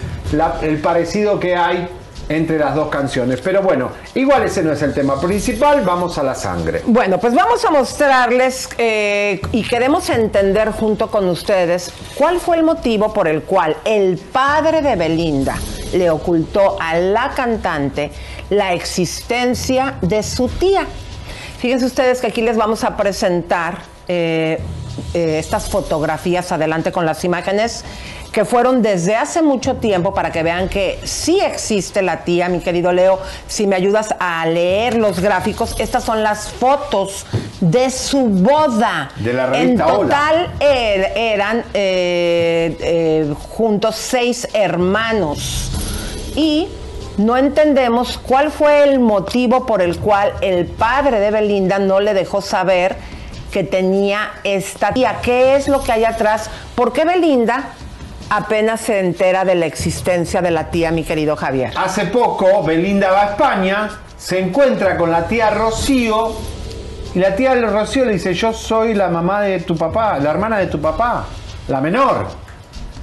el parecido que hay entre las dos canciones. Pero bueno, igual ese no es el tema principal, vamos a la sangre. Bueno, pues vamos a mostrarles eh, y queremos entender junto con ustedes cuál fue el motivo por el cual el padre de Belinda le ocultó a la cantante la existencia de su tía. Fíjense ustedes que aquí les vamos a presentar eh, eh, estas fotografías, adelante con las imágenes, que fueron desde hace mucho tiempo para que vean que sí existe la tía, mi querido Leo. Si me ayudas a leer los gráficos, estas son las fotos de su boda. De la En revista Hola. total er- eran eh, juntos seis hermanos. Y no entendemos cuál fue el motivo por el cual el padre de Belinda no le dejó saber que tenía esta tía. ¿Qué es lo que hay atrás? ¿Por qué Belinda apenas se entera de la existencia de la tía, mi querido Javier? Hace poco Belinda va a España, se encuentra con la tía Rocío y la tía Rocío le dice, yo soy la mamá de tu papá, la hermana de tu papá, la menor.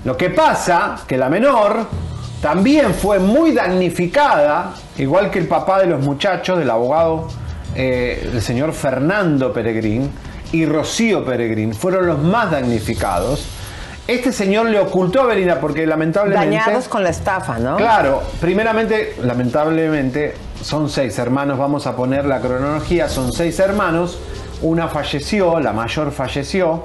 Lo que pasa que la menor también fue muy damnificada, igual que el papá de los muchachos, del abogado, eh, el señor Fernando Peregrín y Rocío Peregrín, fueron los más damnificados. Este señor le ocultó a Belinda porque lamentablemente... Dañados con la estafa, ¿no? Claro, primeramente, lamentablemente, son seis hermanos, vamos a poner la cronología, son seis hermanos, una falleció, la mayor falleció,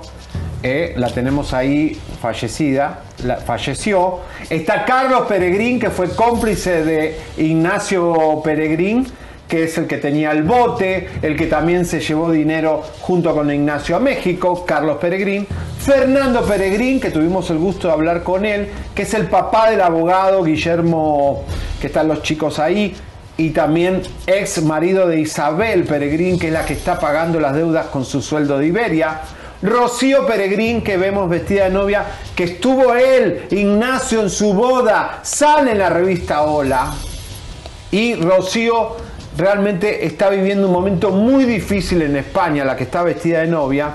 eh, la tenemos ahí fallecida, falleció. Está Carlos Peregrín, que fue cómplice de Ignacio Peregrín, que es el que tenía el bote, el que también se llevó dinero junto con Ignacio a México, Carlos Peregrín. Fernando Peregrín, que tuvimos el gusto de hablar con él, que es el papá del abogado Guillermo, que están los chicos ahí, y también ex marido de Isabel Peregrín, que es la que está pagando las deudas con su sueldo de Iberia. Rocío Peregrín, que vemos vestida de novia, que estuvo él, Ignacio, en su boda, sale en la revista Hola. Y Rocío realmente está viviendo un momento muy difícil en España, la que está vestida de novia.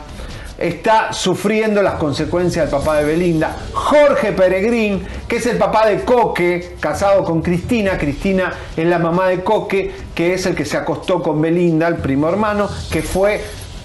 Está sufriendo las consecuencias del papá de Belinda. Jorge Peregrín, que es el papá de Coque, casado con Cristina. Cristina es la mamá de Coque, que es el que se acostó con Belinda, el primo hermano, que fue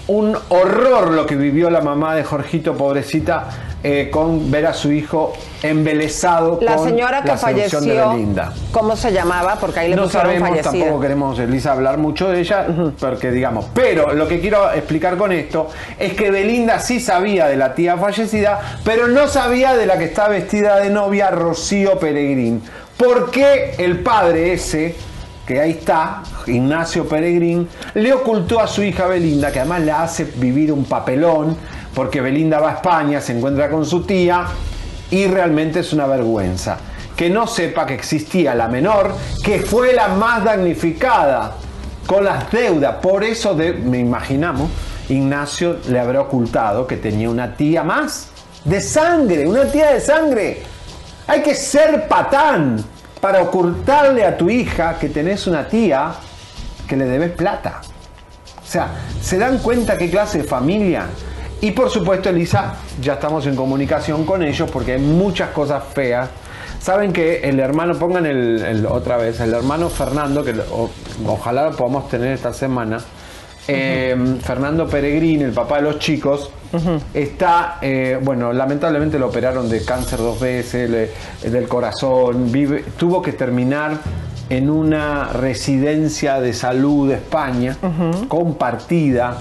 un horror lo que vivió la mamá de Jorgito, pobrecita, eh, con ver a su hijo embelesado La con señora que la seducción de falleció, Belinda. ¿cómo se llamaba? Porque ahí le No sabemos, fallecida. tampoco queremos, Elisa, hablar mucho de ella, porque digamos, pero lo que quiero explicar con esto es que Belinda sí sabía de la tía fallecida, pero no sabía de la que está vestida de novia, Rocío Peregrín. ¿Por qué el padre ese, que ahí está, Ignacio Peregrín, le ocultó a su hija Belinda, que además la hace vivir un papelón, porque Belinda va a España, se encuentra con su tía, y realmente es una vergüenza. Que no sepa que existía la menor, que fue la más damnificada con las deudas. Por eso, de, me imaginamos, Ignacio le habrá ocultado que tenía una tía más de sangre, una tía de sangre. Hay que ser patán para ocultarle a tu hija que tenés una tía que le debes plata. O sea, ¿se dan cuenta qué clase de familia? Y por supuesto, Elisa, ya estamos en comunicación con ellos porque hay muchas cosas feas. Saben que el hermano, pongan el, otra vez, el hermano Fernando, que ojalá lo podamos tener esta semana. Eh, Fernando Peregrín, el papá de los chicos, está, eh, bueno, lamentablemente lo operaron de cáncer dos veces, le- del corazón, vive, tuvo que terminar en una residencia de salud de España, compartida,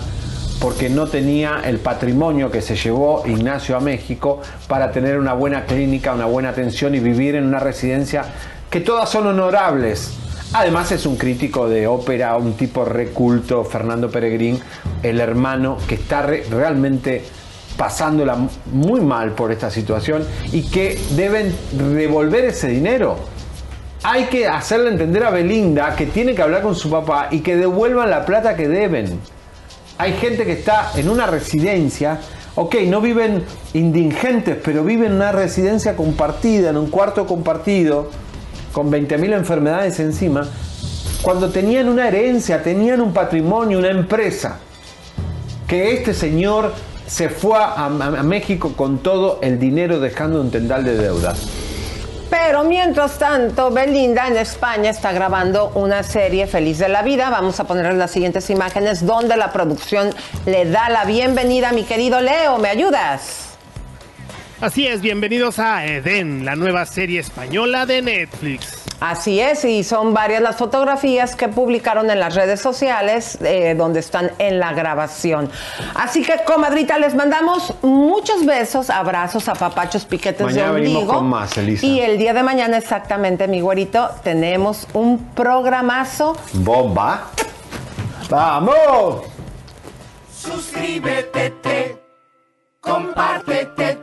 porque no tenía el patrimonio que se llevó Ignacio a México para tener una buena clínica, una buena atención y vivir en una residencia que todas son honorables. Además es un crítico de ópera, un tipo reculto, Fernando Peregrín, el hermano que está re- realmente pasándola muy mal por esta situación y que deben devolver ese dinero. Hay que hacerle entender a Belinda que tiene que hablar con su papá y que devuelvan la plata que deben. Hay gente que está en una residencia, ok, no viven indigentes, pero viven en una residencia compartida, en un cuarto compartido, con 20.000 enfermedades encima, cuando tenían una herencia, tenían un patrimonio, una empresa, que este señor se fue a, a- a México con todo el dinero dejando un tendal de deudas. Pero mientras tanto, Belinda en España está grabando una serie Feliz de la Vida. Vamos a poner las siguientes imágenes donde la producción le da la bienvenida. Mi querido Leo, ¿me ayudas? Así es, bienvenidos a Eden, la nueva serie española de Netflix. Así es, y son varias las fotografías que publicaron en las redes sociales eh, donde están en la grabación. Así que, comadrita, les mandamos muchos besos, abrazos, apapachos, piquetes Mañana de venimos ombligo. con más, Elisa. Y el día de mañana, exactamente, mi güerito, tenemos un programazo. ¡Bomba! ¡Vamos! Suscríbete, te, compártete, te,